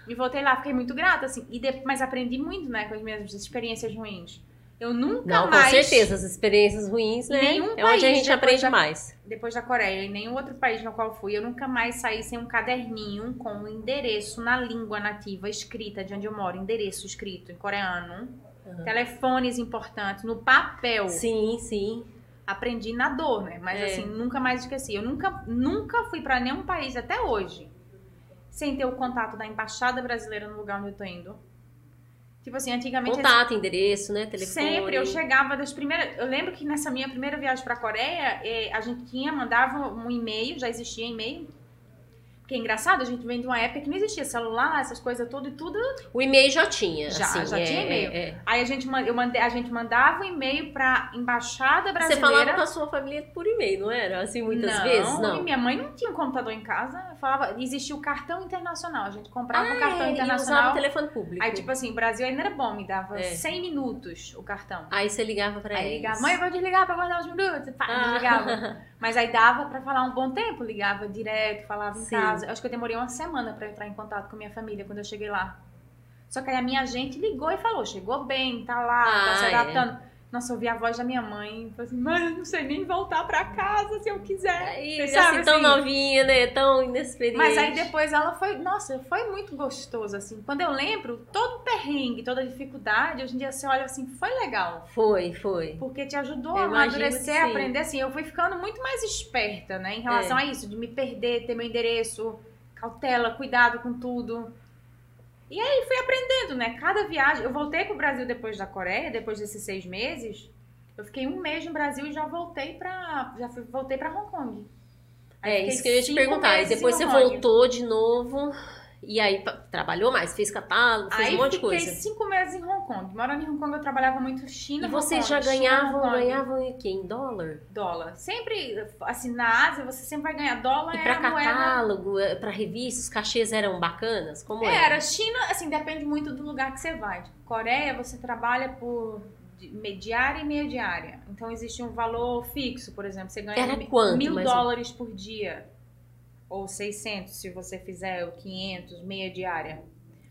Speaker 2: E voltei lá, fiquei muito grata, assim. E de- mas aprendi muito, né, com as minhas experiências ruins. Eu nunca
Speaker 1: Não,
Speaker 2: mais.
Speaker 1: com certeza, as experiências ruins, né?
Speaker 2: Nenhum
Speaker 1: é onde a
Speaker 2: país
Speaker 1: gente aprende
Speaker 2: da-
Speaker 1: mais.
Speaker 2: Depois da Coreia e nenhum outro país no qual fui, eu nunca mais saí sem um caderninho com o endereço na língua nativa escrita de onde eu moro, endereço escrito em coreano,
Speaker 1: Uhum.
Speaker 2: telefones importantes no papel.
Speaker 1: Sim, sim.
Speaker 2: Aprendi na dor, né? Mas
Speaker 1: É.
Speaker 2: assim, nunca mais esqueci. Eu nunca, nunca fui pra nenhum país até hoje sem ter o contato da embaixada brasileira no lugar onde eu tô indo. Tipo assim, antigamente
Speaker 1: Contato, endereço, né? Telefone.
Speaker 2: Sempre, eu chegava das primeiras. Eu lembro que nessa minha primeira viagem pra Coreia, eh, a gente tinha, mandava um e-mail, já existia e-mail. Porque é engraçado, a gente vem de uma época que não existia celular, essas coisas tudo e tudo.
Speaker 1: O e-mail já tinha.
Speaker 2: Já,
Speaker 1: assim,
Speaker 2: já
Speaker 1: é,
Speaker 2: tinha e-mail.
Speaker 1: é, é.
Speaker 2: Aí a gente, eu mandei, a gente mandava um e-mail pra embaixada
Speaker 1: Você
Speaker 2: brasileira.
Speaker 1: falava com a sua família por e-mail, não era? Assim, muitas
Speaker 2: não,
Speaker 1: vezes?
Speaker 2: e
Speaker 1: Não.
Speaker 2: minha mãe não tinha um computador em casa. Falava, existia o cartão internacional. A gente comprava o
Speaker 1: Ah,
Speaker 2: cartão
Speaker 1: é, e usava
Speaker 2: internacional.
Speaker 1: o telefone público.
Speaker 2: Aí, tipo assim, o Brasil ainda era bom, me dava
Speaker 1: É.
Speaker 2: 100 minutos o cartão.
Speaker 1: Aí você ligava pra
Speaker 2: Aí
Speaker 1: eles.
Speaker 2: ligava, mãe, vou desligar pra guardar uns minutos. Pá,
Speaker 1: Ah.
Speaker 2: desligava. Mas aí dava pra falar um bom tempo, ligava direto, falava em
Speaker 1: Sim.
Speaker 2: casa. Eu acho que eu demorei uma semana pra entrar em contato com a minha família quando eu cheguei lá. Só que aí a minha agente ligou e falou: chegou bem, tá lá, tá
Speaker 1: Ah,
Speaker 2: se
Speaker 1: é.
Speaker 2: Nossa, eu ouvi a voz da minha mãe. Falei assim, mãe, eu não sei nem voltar pra casa se eu quiser.
Speaker 1: Aí,
Speaker 2: Você
Speaker 1: assim,
Speaker 2: sabe,
Speaker 1: tão
Speaker 2: assim?
Speaker 1: novinha, né? Tão inexperiente.
Speaker 2: Mas aí depois ela foi, nossa, foi muito gostoso, assim. Quando eu lembro, todo o perrengue, toda a dificuldade, hoje em dia você olha assim, foi legal.
Speaker 1: Foi, foi.
Speaker 2: Porque te ajudou
Speaker 1: Eu
Speaker 2: a amadurecer, a aprender. Assim, eu fui ficando muito mais esperta, né? Em relação
Speaker 1: É.
Speaker 2: a isso, de me perder, ter meu endereço, cautela, cuidado com tudo. E aí fui aprendendo, né? Cada viagem. Eu voltei pro Brasil depois da Coreia, depois desses seis meses. Eu fiquei um mês no Brasil e já voltei pra. Já fui, voltei pra Hong Kong. Aí
Speaker 1: É isso que eu ia te perguntar. E depois você voltou de novo. E aí trabalhou mais, fez catálogo, fez
Speaker 2: Aí
Speaker 1: um monte de
Speaker 2: fiquei
Speaker 1: coisa.
Speaker 2: cinco meses em Hong Kong. Morando em Hong Kong, eu trabalhava muito China.
Speaker 1: E vocês já
Speaker 2: China,
Speaker 1: ganhavam,
Speaker 2: Kong.
Speaker 1: ganhavam em quê? Em dólar?
Speaker 2: dólar. Sempre, assim, na Ásia, você sempre vai ganhar dólar.
Speaker 1: E
Speaker 2: é
Speaker 1: pra
Speaker 2: a moeda-
Speaker 1: catálogo, eh, pra revista, os cachês eram bacanas? Como
Speaker 2: É,
Speaker 1: era?
Speaker 2: era China, assim, depende muito do lugar que você vai. Coreia, você trabalha por di- me- diária e meia diária. Então, existe um valor fixo, por exemplo. Você ganha
Speaker 1: Era quanto,
Speaker 2: mil dólares por dia. Ou 600, se você fizer o 500, meia diária.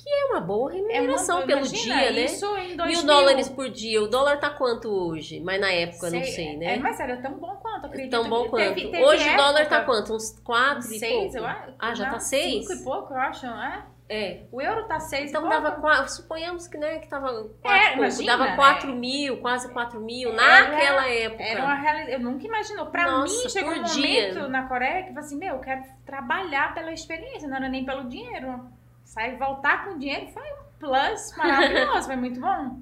Speaker 1: É uma boa remuneração
Speaker 2: uma-
Speaker 1: pelo dia, né?
Speaker 2: Isso em dois
Speaker 1: Mil dólares por dia. O dólar tá quanto hoje? Mas na época, eu não sei, né?
Speaker 2: É, mas era tão bom quanto, acredito.
Speaker 1: Tão bom quanto.
Speaker 2: Teve- teve
Speaker 1: Hoje o dólar
Speaker 2: época-
Speaker 1: tá quanto? Uns 4 e
Speaker 2: Seis,
Speaker 1: pouco?
Speaker 2: eu acho.
Speaker 1: Ah, já
Speaker 2: Não,
Speaker 1: tá seis?
Speaker 2: Cinco e pouco, eu acho, não é?
Speaker 1: É.
Speaker 2: O euro tá seis
Speaker 1: Então
Speaker 2: pouco.
Speaker 1: dava quatro, suponhamos que, né, que tava quatro
Speaker 2: É,
Speaker 1: pouco,
Speaker 2: imagina,
Speaker 1: dava
Speaker 2: né?
Speaker 1: 4 mil, quase 4 mil,
Speaker 2: Era-
Speaker 1: naquela época.
Speaker 2: Era uma realidade. Eu nunca imaginou. Pra
Speaker 1: Nossa,
Speaker 2: mim, chegou um
Speaker 1: dia.
Speaker 2: momento na Coreia que eu falei assim: meu, eu quero trabalhar pela experiência, não era nem pelo dinheiro. Sair voltar com dinheiro foi um plus maravilhoso, foi muito bom.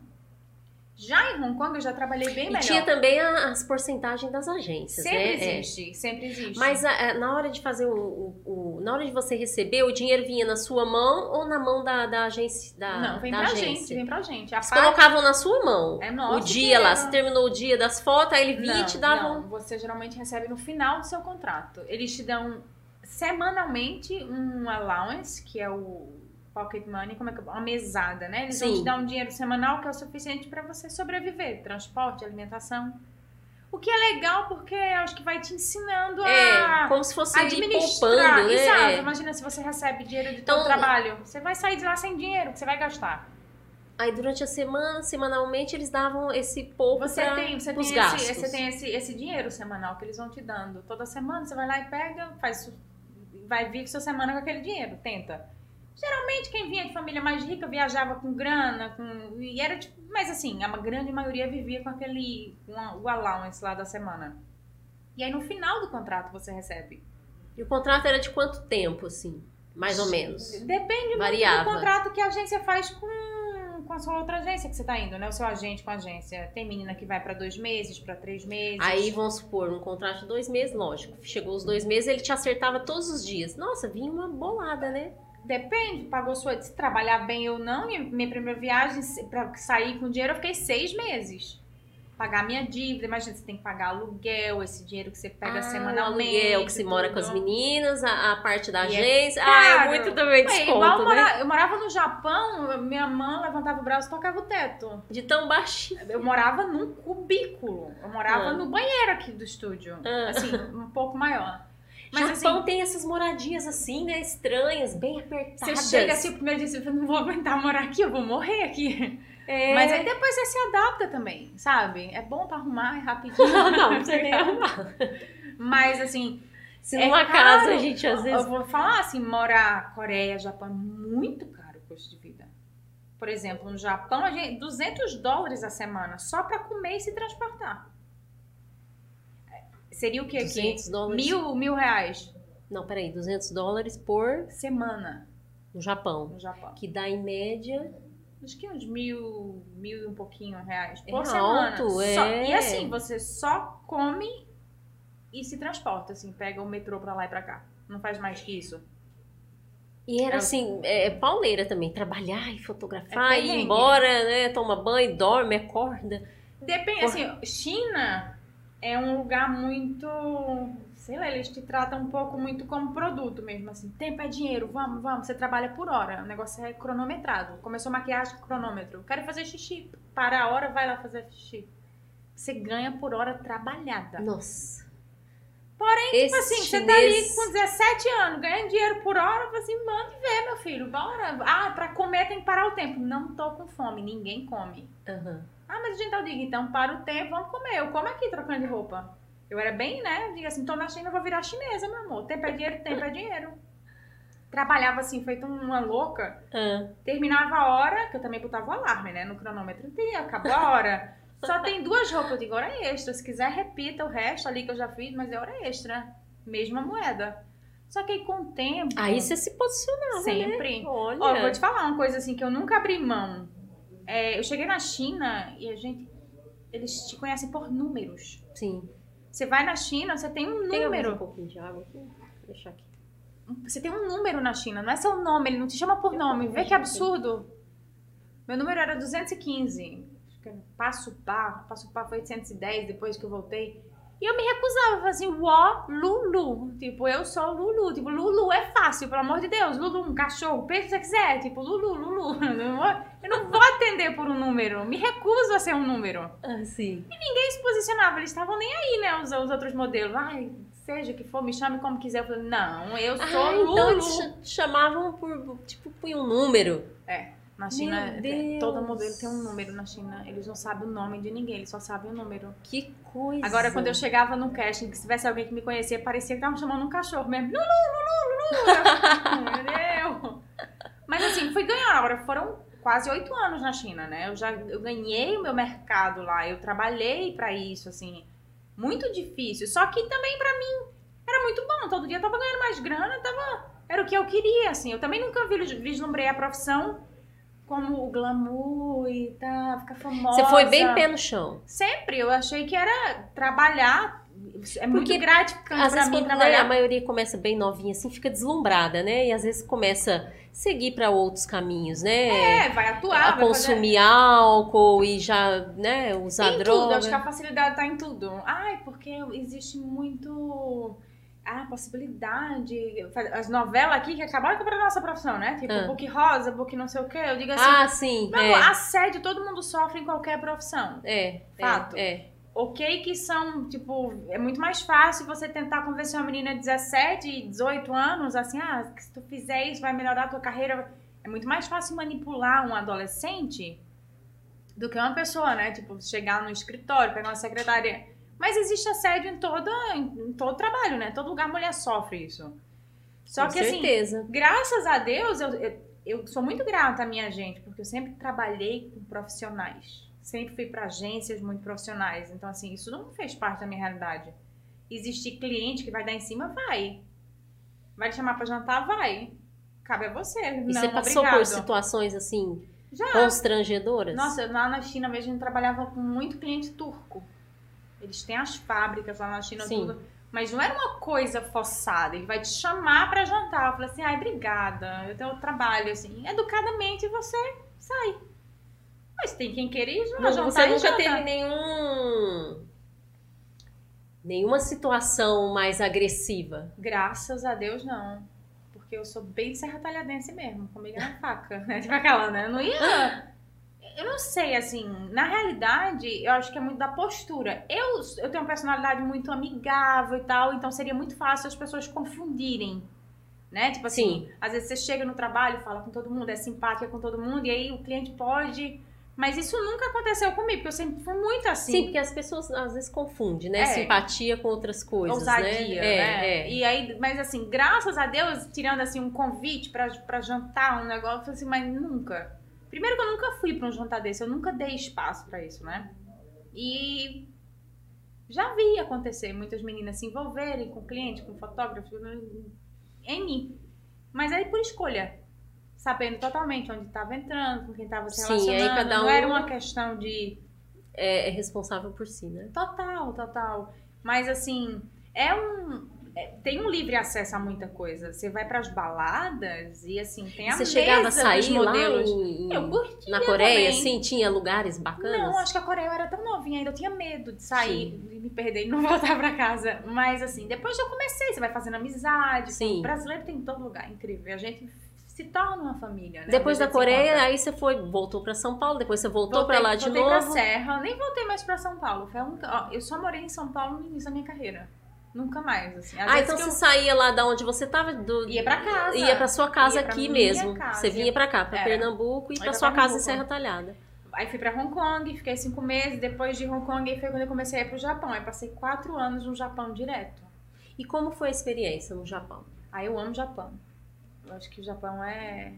Speaker 2: Já em Hong Kong eu já trabalhei bem
Speaker 1: E
Speaker 2: melhor.
Speaker 1: tinha também as porcentagens das agências,
Speaker 2: sempre
Speaker 1: né? É.
Speaker 2: existe, sempre existe.
Speaker 1: Mas a- a- na hora de fazer o, o- o- Na hora de você receber, o dinheiro vinha na sua mão ou na mão da, da agência? Da,
Speaker 2: não, vem
Speaker 1: da
Speaker 2: pra
Speaker 1: agência?
Speaker 2: gente, vem pra gente. A
Speaker 1: Eles
Speaker 2: parte-
Speaker 1: colocavam na sua mão.
Speaker 2: É
Speaker 1: o
Speaker 2: nosso
Speaker 1: dia lá,
Speaker 2: dinheiro.
Speaker 1: se terminou o dia das fotos, aí ele vinha
Speaker 2: não,
Speaker 1: e te dava
Speaker 2: não, você geralmente recebe no final do seu contrato. Eles te dão semanalmente um allowance, que é o pocket money, como é que uma mesada, né? Eles vão
Speaker 1: Sim.
Speaker 2: te dar um dinheiro semanal que é o suficiente para você sobreviver, transporte, alimentação. O que é legal porque acho que vai te ensinando
Speaker 1: É,
Speaker 2: a
Speaker 1: como se fosse
Speaker 2: administrar.
Speaker 1: poupando, né?
Speaker 2: Exato.
Speaker 1: É.
Speaker 2: Imagina se você recebe dinheiro de
Speaker 1: Então-
Speaker 2: todo trabalho. Você vai sair de lá sem dinheiro, que você vai gastar.
Speaker 1: Aí durante a semana, semanalmente, eles davam esse pouco
Speaker 2: Você
Speaker 1: pra,
Speaker 2: tem, você tem,
Speaker 1: pros
Speaker 2: esse,
Speaker 1: gastos.
Speaker 2: você tem esse, esse dinheiro semanal que eles vão te dando. Toda semana você vai lá e pega, faz, vai vir sua semana com aquele dinheiro, tenta. Geralmente quem vinha de família mais rica viajava com grana, com e era tipo, mas assim, a grande maioria vivia com aquele com a- o allowance lá da semana. E aí no final do contrato você recebe.
Speaker 1: E o contrato era de quanto tempo, assim? Mais ou menos.
Speaker 2: Depende
Speaker 1: Variava.
Speaker 2: do contrato que a agência faz com, com a sua outra agência que você tá indo, né? O seu agente com a agência. Tem menina que vai pra dois meses, pra três meses.
Speaker 1: Aí, vamos supor, um contrato de dois meses, lógico. Chegou os dois meses, ele te acertava todos os dias. Nossa, vinha uma bolada, né?
Speaker 2: Depende, pagou sua. Se trabalhar bem ou não, minha, minha primeira viagem, pra sair com dinheiro, eu fiquei seis meses. Pagar minha dívida, imagina, você tem que pagar aluguel, esse dinheiro que você pega
Speaker 1: Ah,
Speaker 2: semanalmente.
Speaker 1: O aluguel que se mora com as meninas, a, a parte da
Speaker 2: E é
Speaker 1: agência. ah,
Speaker 2: caro.
Speaker 1: é muito também
Speaker 2: É
Speaker 1: desconto,
Speaker 2: igual
Speaker 1: né?
Speaker 2: morar- eu morava no Japão, minha mãe levantava o braço e tocava o teto.
Speaker 1: De tão baixinho.
Speaker 2: Eu morava num cubículo. Eu morava
Speaker 1: Ah.
Speaker 2: no banheiro aqui do estúdio.
Speaker 1: Ah.
Speaker 2: Assim, um pouco maior. Mas
Speaker 1: Japão
Speaker 2: assim,
Speaker 1: tem essas moradias assim, né? Estranhas, bem apertadas.
Speaker 2: você chega assim o primeiro dia, você fala, não vou aguentar morar aqui, eu vou morrer aqui. É... Mas aí depois você se adapta também, sabe? É bom pra arrumar, é rapidinho. não,
Speaker 1: não precisa nem arrumar.
Speaker 2: Mas assim.
Speaker 1: Se é numa caro, casa a gente às vezes.
Speaker 2: Eu vou falar assim, morar Coreia, Japão é muito caro o custo de vida. Por exemplo, no Japão, a gente, 200 dólares a semana só pra comer e se transportar. Seria o quê?
Speaker 1: 200 dólares.
Speaker 2: Mil, mil reais.
Speaker 1: Não, peraí, 200 dólares por
Speaker 2: semana.
Speaker 1: No Japão.
Speaker 2: No Japão.
Speaker 1: Que dá em média.
Speaker 2: Acho que uns mil, mil e um pouquinho reais por é semana. Alto, é. Só, e assim, você só come e se transporta, assim, pega o metrô pra lá e pra cá. Não faz mais que isso.
Speaker 1: E era é, assim, é, é pauleira também, trabalhar e fotografar, é ir embora, né? Toma banho, dorme, acorda.
Speaker 2: Depende, Por... assim, China é um lugar muito sei lá, eles te tratam um pouco muito como produto mesmo, assim. Tempo é dinheiro, vamos, vamos. Você trabalha por hora, o negócio é cronometrado. Começou maquiagem, cronômetro. Quero fazer xixi. Para a hora, vai lá fazer xixi. Você ganha por hora trabalhada.
Speaker 1: Nossa.
Speaker 2: Porém, Esse tipo assim, você tá ali com 17 anos, ganhando dinheiro por hora, você assim, manda ver, meu filho, bora. Ah, pra comer tem que parar o tempo. Não tô com fome, ninguém come.
Speaker 1: Uhum.
Speaker 2: Ah, mas a gente tá diga, então para o tempo, vamos comer. Eu como aqui trocando de roupa. Eu era bem, né? Diga assim, tô na China, vou virar chinesa, meu amor. Tempo é dinheiro, tempo é dinheiro. Trabalhava assim, feito uma louca.
Speaker 1: Ah.
Speaker 2: Terminava a hora, que eu também botava o alarme, né? No cronômetro. Tem, acabou a hora. Só tem duas roupas, eu digo, hora extra. Se quiser, repita o resto ali que eu já fiz, mas é hora extra. Mesma moeda. Só que aí com o tempo.
Speaker 1: Aí você se posicionava.
Speaker 2: Né? Sempre.
Speaker 1: Né? Olha.
Speaker 2: Ó, vou te falar uma coisa assim que eu nunca abri mão. É, eu cheguei na China e a gente. Eles te conhecem por números.
Speaker 1: Sim.
Speaker 2: Você vai na China, você tem um número.
Speaker 1: Tem um pouquinho de água aqui. Deixa aqui.
Speaker 2: Você tem um número na China, não é seu nome, ele não te chama por nome. Vê que absurdo. Meu número era 215. Passo par, passo par foi 810 depois que eu voltei. E eu me recusava, eu assim, uó, Lulu. Tipo, eu sou Lulu. Tipo, Lulu é fácil, pelo amor de Deus. Lulu, um cachorro, peixe que você quiser. Tipo, Lulu, Lulu. Eu não vou atender por um número. Me recuso a ser um número.
Speaker 1: Ah, sim.
Speaker 2: E ninguém se posicionava. Eles estavam nem aí, né? Os, os outros modelos. Ai, seja que for, me chame como quiser. Eu falei, não, eu sou ah, Lulu.
Speaker 1: Então eles chamavam por, tipo, por um número.
Speaker 2: É. Na China, é, todo modelo tem um número na China. Eles não sabem o nome de ninguém, eles só sabem o número.
Speaker 1: Que coisa!
Speaker 2: Agora, quando eu chegava no casting, que se tivesse alguém que me conhecia, parecia que estavam chamando um cachorro mesmo. Lulu, Lulu, Lulu! Meu Mas assim, fui ganhando. Agora foram quase oito anos na China, né? Eu já eu ganhei o meu mercado lá, eu trabalhei para isso, assim. Muito difícil. Só que também para mim era muito bom. Todo dia eu tava ganhando mais grana, tava... Era o que eu queria, assim. Eu também nunca vislumbrei a profissão como o glamour e tá, ficar famosa.
Speaker 1: Você foi bem pé no chão.
Speaker 2: Sempre, eu achei que era trabalhar. É muito Porque, gratificante às vezes, mim
Speaker 1: quando,
Speaker 2: né, trabalhar.
Speaker 1: A maioria começa bem novinha, assim, fica deslumbrada, né? E às vezes começa seguir para outros caminhos, né?
Speaker 2: É, vai atuar.
Speaker 1: A
Speaker 2: vai
Speaker 1: consumir fazer... álcool e já, né, usar
Speaker 2: em
Speaker 1: droga.
Speaker 2: Tudo, acho que a facilidade tá em tudo. Ai, porque existe muito a possibilidade. As novelas aqui que acabaram com a nossa profissão, né? Tipo, ah. book rosa, book não sei o quê. Eu digo assim.
Speaker 1: Ah, sim.
Speaker 2: Não, é. assédio todo mundo sofre em qualquer profissão.
Speaker 1: É.
Speaker 2: Fato.
Speaker 1: É. é.
Speaker 2: Ok, que são, tipo, é muito mais fácil você tentar convencer uma menina de 17, 18 anos, assim, ah, se tu fizer isso vai melhorar a tua carreira. É muito mais fácil manipular um adolescente do que uma pessoa, né? Tipo, chegar no escritório, pegar uma secretária mas existe assédio em, toda, em todo trabalho, né? Todo lugar a mulher sofre isso. Só
Speaker 1: Com
Speaker 2: que
Speaker 1: assim, certeza.
Speaker 2: assim, graças a Deus, eu, eu, eu, sou muito grata à minha gente, porque eu sempre trabalhei com profissionais. Sempre fui para agências muito profissionais. Então, assim, isso não fez parte da minha realidade. Existir cliente que vai dar em cima, vai. Vai te chamar para jantar, vai. Cabe a você. E não,
Speaker 1: você passou
Speaker 2: obrigado.
Speaker 1: por situações assim
Speaker 2: Já.
Speaker 1: constrangedoras?
Speaker 2: Nossa, lá na China mesmo a gente trabalhava com muito cliente turco. Eles têm as fábricas lá na China, Sim. tudo. Mas não era uma coisa forçada. Ele vai te chamar para jantar. Eu falei assim, ai, obrigada. Eu tenho trabalho, assim. Educadamente você sai. Mas tem quem queira ir
Speaker 1: não,
Speaker 2: jantar
Speaker 1: Você nunca teve nenhum... Nenhuma situação mais agressiva?
Speaker 2: Graças a Deus, não. Porque eu sou bem serra talhadense mesmo. Comigo é uma faca, né? Tipo aquela, né? Eu não ia... Eu não sei, assim, na realidade, eu acho que é muito da postura. Eu, eu tenho uma personalidade muito amigável e tal, então seria muito fácil as pessoas confundirem. Né? Tipo assim, Sim. às vezes você chega no trabalho, fala com todo mundo, é simpática com todo mundo, e aí o cliente pode Mas isso nunca aconteceu comigo, porque eu sempre fui muito assim.
Speaker 1: Sim, porque as pessoas às vezes confundem, né?
Speaker 2: É.
Speaker 1: Simpatia com outras coisas,
Speaker 2: ousadia,
Speaker 1: né?
Speaker 2: né?
Speaker 1: É, é.
Speaker 2: E aí, mas assim, graças a Deus, tirando assim um convite pra jantar, um negócio, eu falei assim, mas nunca. Primeiro que eu nunca fui pra um jantar desse, eu nunca dei espaço pra isso, né? E já vi acontecer muitas meninas se envolverem com cliente, com fotógrafo, em mim. Mas aí por escolha. Sabendo totalmente onde estava entrando, com quem estava se
Speaker 1: Sim, aí
Speaker 2: relacionando.
Speaker 1: cada
Speaker 2: Não
Speaker 1: um-
Speaker 2: era uma questão de
Speaker 1: É, é responsável por si, né?
Speaker 2: Total, total. Mas assim, é um. é- tem um livre acesso a muita coisa. Você vai pras baladas e assim, tem a
Speaker 1: Você chegava a
Speaker 2: mesa
Speaker 1: sair
Speaker 2: dos
Speaker 1: lá
Speaker 2: modelos.
Speaker 1: em-
Speaker 2: Eu curtia
Speaker 1: na Coreia,
Speaker 2: também.
Speaker 1: assim, tinha lugares bacanas?
Speaker 2: Não, acho que a Coreia eu era tão novinha ainda, eu tinha medo de sair e me perder e não voltar pra casa. Mas assim, depois eu comecei, você vai fazendo amizade.
Speaker 1: Sim.
Speaker 2: O brasileiro tem em todo lugar, incrível. A gente se torna uma família, né?
Speaker 1: Depois da Coreia, aí você foi, voltou pra São Paulo, depois você voltou
Speaker 2: Voltei,
Speaker 1: pra lá de
Speaker 2: voltei
Speaker 1: novo.
Speaker 2: pra Serra, nem voltei mais pra São Paulo. Foi única- ó, eu só morei em São Paulo no início da minha carreira. Nunca mais, assim. Às
Speaker 1: Ah, então você
Speaker 2: eu
Speaker 1: saía lá da onde você tava? Do...
Speaker 2: ia pra casa.
Speaker 1: Ia pra sua casa
Speaker 2: Ia
Speaker 1: aqui mesmo.
Speaker 2: casa,
Speaker 1: Você vinha pra cá, pra
Speaker 2: Era.
Speaker 1: Pernambuco e pra
Speaker 2: pra
Speaker 1: sua casa em. Serra Talhada.
Speaker 2: Aí fui pra Hong Kong, fiquei cinco meses. Depois de Hong Kong, aí foi quando eu comecei a ir pro Japão. Aí passei quatro anos no Japão direto.
Speaker 1: E como foi a experiência no Japão?
Speaker 2: Aí eu amo Japão. Eu acho que o Japão é...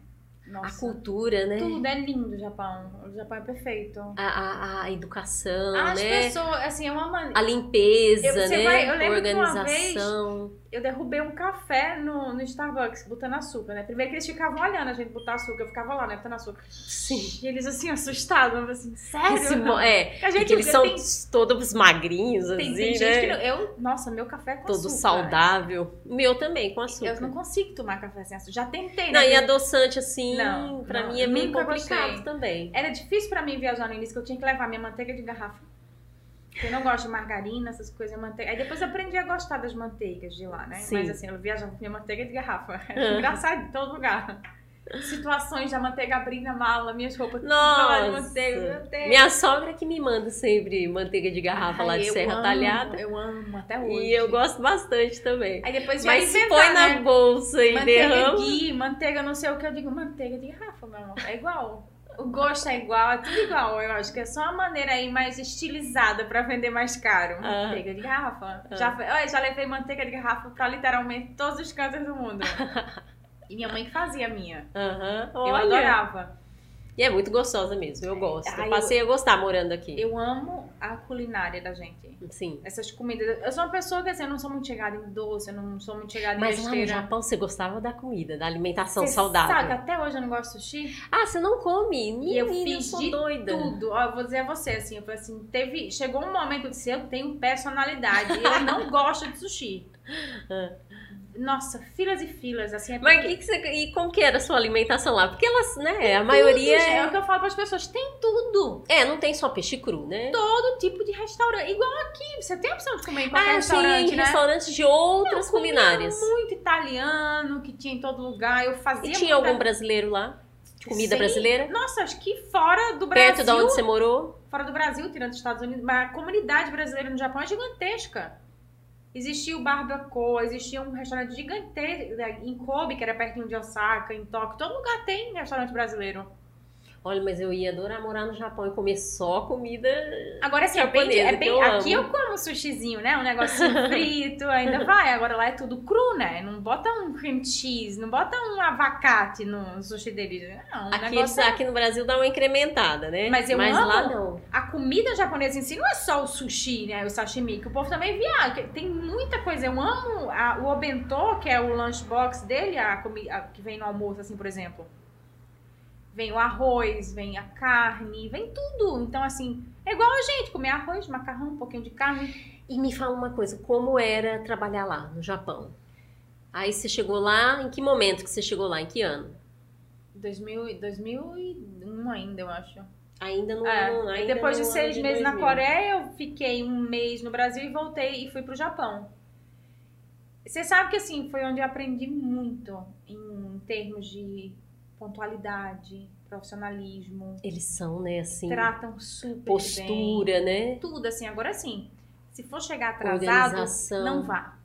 Speaker 2: Nossa,
Speaker 1: A cultura, né?
Speaker 2: tudo é lindo o Japão. O Japão é perfeito.
Speaker 1: A, a, a educação,
Speaker 2: As
Speaker 1: né?
Speaker 2: pessoas, assim, é uma maneira...
Speaker 1: A limpeza,
Speaker 2: Eu-
Speaker 1: né?
Speaker 2: vai- eu lembro que uma
Speaker 1: Organização.
Speaker 2: Eu derrubei um café no, no Starbucks, botando açúcar, né? Primeiro que eles ficavam olhando a gente botar açúcar, eu ficava lá, né, botando açúcar.
Speaker 1: Sim.
Speaker 2: E eles assim, assustados, eu assim, sério?
Speaker 1: Esse é,
Speaker 2: a gente
Speaker 1: porque eles são
Speaker 2: tem,
Speaker 1: todos magrinhos,
Speaker 2: tem,
Speaker 1: assim,
Speaker 2: tem
Speaker 1: né?
Speaker 2: gente que não, eu, nossa, meu café é com
Speaker 1: Todo
Speaker 2: açúcar.
Speaker 1: saudável. O meu também, com açúcar.
Speaker 2: Eu não consigo tomar café sem açúcar. Já tentei,
Speaker 1: Não,
Speaker 2: né?
Speaker 1: e adoçante, assim,
Speaker 2: Não,
Speaker 1: pra
Speaker 2: não,
Speaker 1: mim é meio complicado
Speaker 2: gostei.
Speaker 1: também.
Speaker 2: Era difícil pra mim viajar no início, que eu tinha que levar minha manteiga de garrafa. Eu não gosto de margarina, essas coisas, manteiga. Aí depois eu aprendi a gostar das manteigas de lá, né?
Speaker 1: Sim.
Speaker 2: Mas assim, eu viajava com minha manteiga de garrafa. Era engraçado em todo lugar. Situações da manteiga abrindo a mala, minhas roupas tudo lá de
Speaker 1: Nossa!
Speaker 2: manteiga. Deus.
Speaker 1: Minha sogra que me manda sempre manteiga de garrafa lá
Speaker 2: Ai,
Speaker 1: de
Speaker 2: eu
Speaker 1: Serra
Speaker 2: amo,
Speaker 1: Talhada.
Speaker 2: Eu amo até hoje.
Speaker 1: E eu gosto bastante também.
Speaker 2: Aí depois
Speaker 1: Mas se
Speaker 2: inventar,
Speaker 1: põe na
Speaker 2: né?
Speaker 1: bolsa e
Speaker 2: Manteiga
Speaker 1: derrama.
Speaker 2: manteiga não sei o que, eu digo manteiga de garrafa, meu amor. É igual. O gosto é igual, é tudo igual. Eu acho que é só uma maneira aí mais estilizada pra vender mais caro.
Speaker 1: Ah.
Speaker 2: Manteiga de garrafa.
Speaker 1: Ah.
Speaker 2: Já, foi- olha, já levei manteiga de garrafa pra literalmente todos os cantos do mundo. e minha mãe que fazia a minha.
Speaker 1: Aham,
Speaker 2: Eu
Speaker 1: olha.
Speaker 2: adorava.
Speaker 1: E é muito gostosa mesmo, eu gosto.
Speaker 2: Ai,
Speaker 1: eu passei a gostar morando aqui.
Speaker 2: Eu amo a culinária da gente.
Speaker 1: Sim.
Speaker 2: Essas comidas. Eu sou uma pessoa que assim, eu não sou muito chegada em doce, eu não sou muito chegada em
Speaker 1: Mas lá no. Japão você gostava da comida, da alimentação
Speaker 2: Você
Speaker 1: saudável.
Speaker 2: Sabe que até hoje eu não gosto de sushi?
Speaker 1: Ah, você não come?
Speaker 2: E eu
Speaker 1: Menina,
Speaker 2: fiz
Speaker 1: sou
Speaker 2: de
Speaker 1: doida.
Speaker 2: tudo. Ó, eu vou dizer a você, assim, eu falei assim, teve, chegou um momento que eu disse, eu tenho personalidade, eu não gosto de sushi. Nossa, filas e filas, assim. É
Speaker 1: Mas
Speaker 2: porque
Speaker 1: que que você, e como que era a sua alimentação lá? Porque elas, né, a
Speaker 2: tudo,
Speaker 1: maioria
Speaker 2: gente, é
Speaker 1: é...
Speaker 2: o que eu falo para as pessoas, tem tudo.
Speaker 1: É, não tem só peixe cru, né?
Speaker 2: Todo tipo de restaurante. Igual aqui, você tem a opção de comer em qualquer
Speaker 1: Ah, sim,
Speaker 2: restaurante, né?
Speaker 1: restaurantes de outras
Speaker 2: Eu
Speaker 1: culinárias.
Speaker 2: Muito italiano, que tinha em todo lugar. Eu fazia
Speaker 1: E tinha
Speaker 2: muita-
Speaker 1: algum brasileiro lá? Comida
Speaker 2: Sim.
Speaker 1: brasileira?
Speaker 2: Nossa, acho que fora do Brasil.
Speaker 1: Perto de onde você morou?
Speaker 2: fora do Brasil, tirando os Estados Unidos, mas a comunidade brasileira no Japão é gigantesca. Existia o Barbacoa, existia um restaurante gigantesco em Kobe, que era pertinho de Osaka, em Tóquio. Todo lugar tem restaurante brasileiro.
Speaker 1: Olha, mas eu ia adorar morar no Japão e comer só comida.
Speaker 2: Agora, assim, é bem,
Speaker 1: Japonesa,
Speaker 2: é bem-
Speaker 1: eu
Speaker 2: aqui
Speaker 1: amo.
Speaker 2: eu como sushizinho, né? Um negocinho frito, ainda vai. Agora lá é tudo cru, né? Não bota um cream cheese, não bota um avacate no sushi deles. Não, o
Speaker 1: Aqui,
Speaker 2: negócio
Speaker 1: aqui no Brasil dá uma incrementada, né?
Speaker 2: Mas eu
Speaker 1: lá
Speaker 2: amo.
Speaker 1: não.
Speaker 2: A comida japonesa em si não é só o sushi, né? O sashimi, que o povo também viaja. Tem muita coisa. Eu amo a- o obentô, que é o lunchbox dele, a comida que vem no almoço, assim, por exemplo. Vem o arroz, vem a carne, vem tudo. Então, assim, é igual a gente, comer arroz, macarrão, um pouquinho de carne.
Speaker 1: E me fala uma coisa, como era trabalhar lá, no Japão? Aí você chegou lá, em que momento que você chegou lá? Em que ano?
Speaker 2: 2000, 2001 ainda, eu acho.
Speaker 1: Ainda no
Speaker 2: É,
Speaker 1: ano. Ainda
Speaker 2: depois de seis meses na
Speaker 1: 2000.
Speaker 2: Coreia, eu fiquei um mês no Brasil e voltei e fui pro Japão. Você sabe que assim, foi onde eu aprendi muito em termos de pontualidade, profissionalismo.
Speaker 1: Eles são, né, assim,
Speaker 2: Tratam super bem.
Speaker 1: postura, né?
Speaker 2: Tudo assim. Agora sim, se for chegar atrasado, não vá.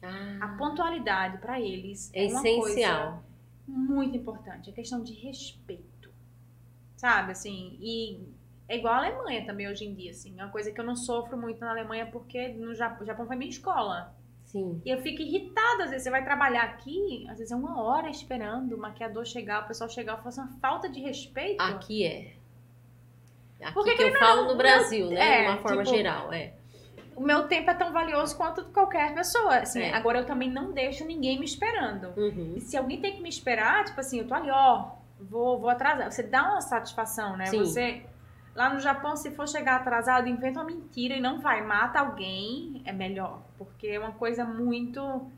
Speaker 1: Ah,
Speaker 2: A pontualidade pra eles
Speaker 1: é
Speaker 2: é uma
Speaker 1: essencial.
Speaker 2: coisa muito importante. É questão de respeito. Sabe, assim, e é igual a Alemanha também hoje em dia, assim. É uma coisa que eu não sofro muito na Alemanha porque no Japão, Japão foi minha escola.
Speaker 1: Sim.
Speaker 2: E eu fico irritada, às vezes você vai trabalhar aqui, às vezes é uma hora esperando o maquiador chegar, o pessoal chegar, eu faço uma falta de respeito.
Speaker 1: Aqui é. Aqui
Speaker 2: Porque
Speaker 1: que eu
Speaker 2: ou
Speaker 1: falo
Speaker 2: não,
Speaker 1: no Brasil, né?
Speaker 2: é,
Speaker 1: de uma forma
Speaker 2: tipo,
Speaker 1: geral, é.
Speaker 2: O meu tempo é tão valioso quanto de qualquer pessoa. Assim,
Speaker 1: É.
Speaker 2: Agora eu também não deixo ninguém me esperando.
Speaker 1: Uhum.
Speaker 2: E se alguém tem que me esperar, tipo assim, eu tô ali, ó, vou, vou atrasar. Você dá uma satisfação, né?
Speaker 1: Sim.
Speaker 2: Você. Lá no Japão, se for chegar atrasado, inventa uma mentira e não vai, mata alguém, é melhor. Porque é uma coisa muito,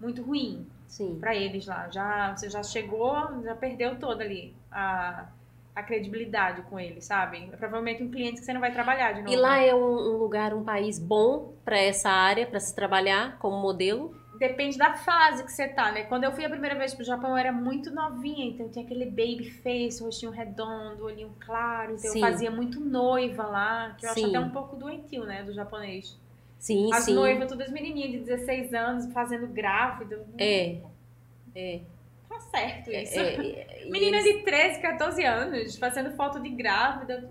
Speaker 2: muito ruim
Speaker 1: Sim.
Speaker 2: pra eles lá. Já, você já chegou, já perdeu toda ali a, a credibilidade com eles, sabe? É provavelmente um cliente que você não vai trabalhar de novo.
Speaker 1: E lá é um, um lugar, um país bom pra essa área, pra se trabalhar como modelo?
Speaker 2: Depende da fase que você tá, né? Quando eu fui a primeira vez pro Japão, eu era muito novinha, então tinha aquele baby face, rostinho redondo, olhinho claro, então
Speaker 1: Sim.
Speaker 2: eu fazia muito noiva lá, que eu
Speaker 1: Sim.
Speaker 2: acho até um pouco doentio, né, do japonês.
Speaker 1: Sim,
Speaker 2: As
Speaker 1: sim.
Speaker 2: noivas, todas menininhas de 16 anos, fazendo grávida.
Speaker 1: É. É.
Speaker 2: Tá certo isso.
Speaker 1: é, é, e
Speaker 2: Menina
Speaker 1: eles-
Speaker 2: de 13, 14 anos, fazendo foto de grávida.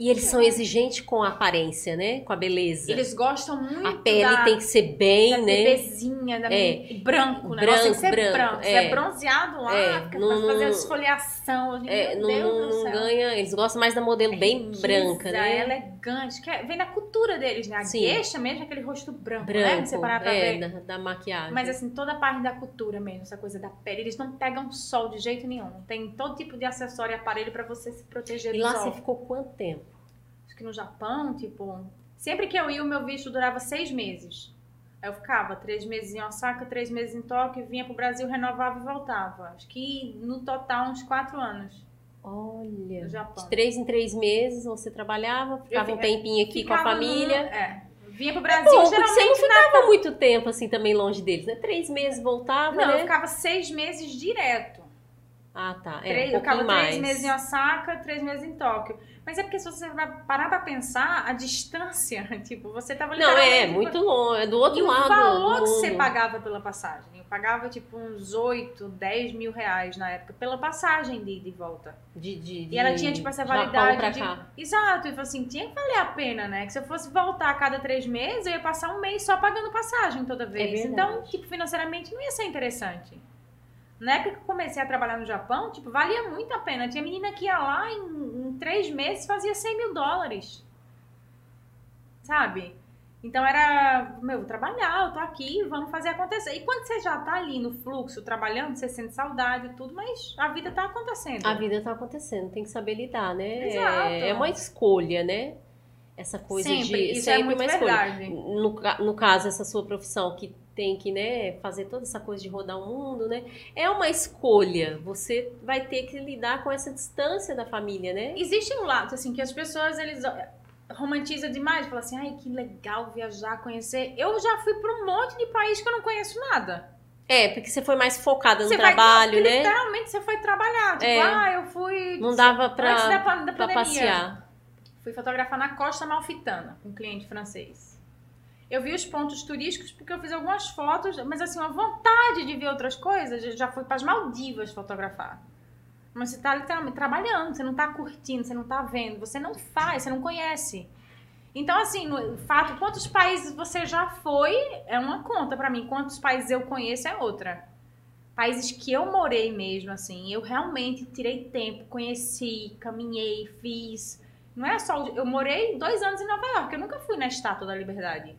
Speaker 1: E eles são exigentes com a aparência, né? Com a beleza.
Speaker 2: Eles gostam muito
Speaker 1: A pele
Speaker 2: da,
Speaker 1: tem que ser bem,
Speaker 2: da
Speaker 1: né?
Speaker 2: bebezinha, da
Speaker 1: É.
Speaker 2: e branco, né?
Speaker 1: Branco,
Speaker 2: tem que ser
Speaker 1: branco,
Speaker 2: branco. Se
Speaker 1: é.
Speaker 2: é bronzeado lá,
Speaker 1: É,
Speaker 2: fica
Speaker 1: não- não-
Speaker 2: esfoliação.
Speaker 1: É,
Speaker 2: Meu
Speaker 1: não,
Speaker 2: Deus
Speaker 1: não-
Speaker 2: do
Speaker 1: não
Speaker 2: céu.
Speaker 1: ganha. Eles gostam mais da modelo bem
Speaker 2: Riqueza,
Speaker 1: branca, né?
Speaker 2: elegante. Que é- vem da cultura deles, né? A
Speaker 1: Sim.
Speaker 2: gueixa mesmo, é aquele rosto branco, né?
Speaker 1: Branco,
Speaker 2: Se você parar pra
Speaker 1: é,
Speaker 2: ver.
Speaker 1: da, da maquiagem.
Speaker 2: Mas assim, toda a parte da cultura mesmo, essa coisa da pele, eles não pegam sol de jeito nenhum. Tem todo tipo de acessório e aparelho pra você se proteger
Speaker 1: e
Speaker 2: do
Speaker 1: lá
Speaker 2: sol.
Speaker 1: você ficou quanto tempo?
Speaker 2: Que no Japão, tipo, sempre que eu ia, o meu visto durava seis meses. Aí eu ficava três meses em Osaka, três meses em Tóquio, vinha pro Brasil, renovava e voltava. Acho que no total uns quatro anos
Speaker 1: Olha,
Speaker 2: no Japão.
Speaker 1: de três em três meses você trabalhava, ficava
Speaker 2: Eu
Speaker 1: um
Speaker 2: fi-
Speaker 1: tempinho aqui com a
Speaker 2: Ficava no-
Speaker 1: família.
Speaker 2: É. Vinha pro
Speaker 1: É
Speaker 2: Brasil,
Speaker 1: bom, porque você não
Speaker 2: geralmente
Speaker 1: ficava muito tempo assim também longe deles, né? Três meses voltava,
Speaker 2: Não, eu
Speaker 1: né?
Speaker 2: ficava seis meses direto.
Speaker 1: Ah, tá. É,
Speaker 2: Três-
Speaker 1: um
Speaker 2: eu ficava três meses em Osaka, três meses em Tóquio. Mas é porque se você parar pra pensar, a distância, tipo, você tava
Speaker 1: Não, é,
Speaker 2: literalmente-
Speaker 1: muito longe, é do outro
Speaker 2: E o
Speaker 1: lado
Speaker 2: valor
Speaker 1: do
Speaker 2: que você pagava pela passagem? Eu pagava tipo uns 8, 10 mil reais na época pela passagem de ida e volta.
Speaker 1: De, de,
Speaker 2: E ela
Speaker 1: de
Speaker 2: tinha tipo essa validade
Speaker 1: pra
Speaker 2: de.
Speaker 1: cá.
Speaker 2: Exato, e falou assim: tinha que valer a pena, né? Que se eu fosse voltar a cada três meses, eu ia passar um mês só pagando passagem toda vez.
Speaker 1: verdade.
Speaker 2: então, tipo, financeiramente não ia ser interessante. Na época que eu comecei a trabalhar no Japão, tipo, valia muito a pena. Tinha menina que ia lá em, em três meses fazia 100 mil dólares. Sabe? Então era, meu, vou trabalhar, eu tô aqui, vamos fazer acontecer. E quando você já tá ali no fluxo, trabalhando, você sente saudade e tudo, mas a vida tá acontecendo.
Speaker 1: A vida tá acontecendo, tem que saber lidar, né?
Speaker 2: Exato.
Speaker 1: É, é uma escolha, né? Essa coisa
Speaker 2: sempre,
Speaker 1: de
Speaker 2: isso
Speaker 1: sempre
Speaker 2: é
Speaker 1: uma escolha.
Speaker 2: verdade.
Speaker 1: No, ca- no caso, essa sua profissão que tem que, né, fazer toda essa coisa de rodar o mundo, né? É uma escolha. Você vai ter que lidar com essa distância da família, né?
Speaker 2: Existe um lado, assim, que as pessoas, eles ó, romantizam demais, falam assim, ai, que legal viajar, conhecer. Eu já fui pra um monte de país que eu não conheço nada.
Speaker 1: É, porque você foi mais focada no
Speaker 2: Você
Speaker 1: trabalho, né?
Speaker 2: Literalmente, você foi trabalhar. Tipo,
Speaker 1: É.
Speaker 2: ah, eu fui...
Speaker 1: Não dava
Speaker 2: pandemia.
Speaker 1: passear.
Speaker 2: Fui fotografar na Costa Malfitana, com um cliente francês. Eu vi os pontos turísticos porque eu fiz algumas fotos, mas assim, uma vontade de ver outras coisas. Eu já fui para as Maldivas fotografar. Mas você tá literalmente trabalhando, você não tá curtindo, você não tá vendo, você não faz, você não conhece. Então, assim, no fato, quantos países você já foi é uma conta pra mim, quantos países eu conheço é outra. Países que eu morei mesmo, assim, eu realmente tirei tempo, conheci, caminhei, fiz. Não é só. Eu morei dois anos em Nova York, eu nunca fui na Estátua da Liberdade.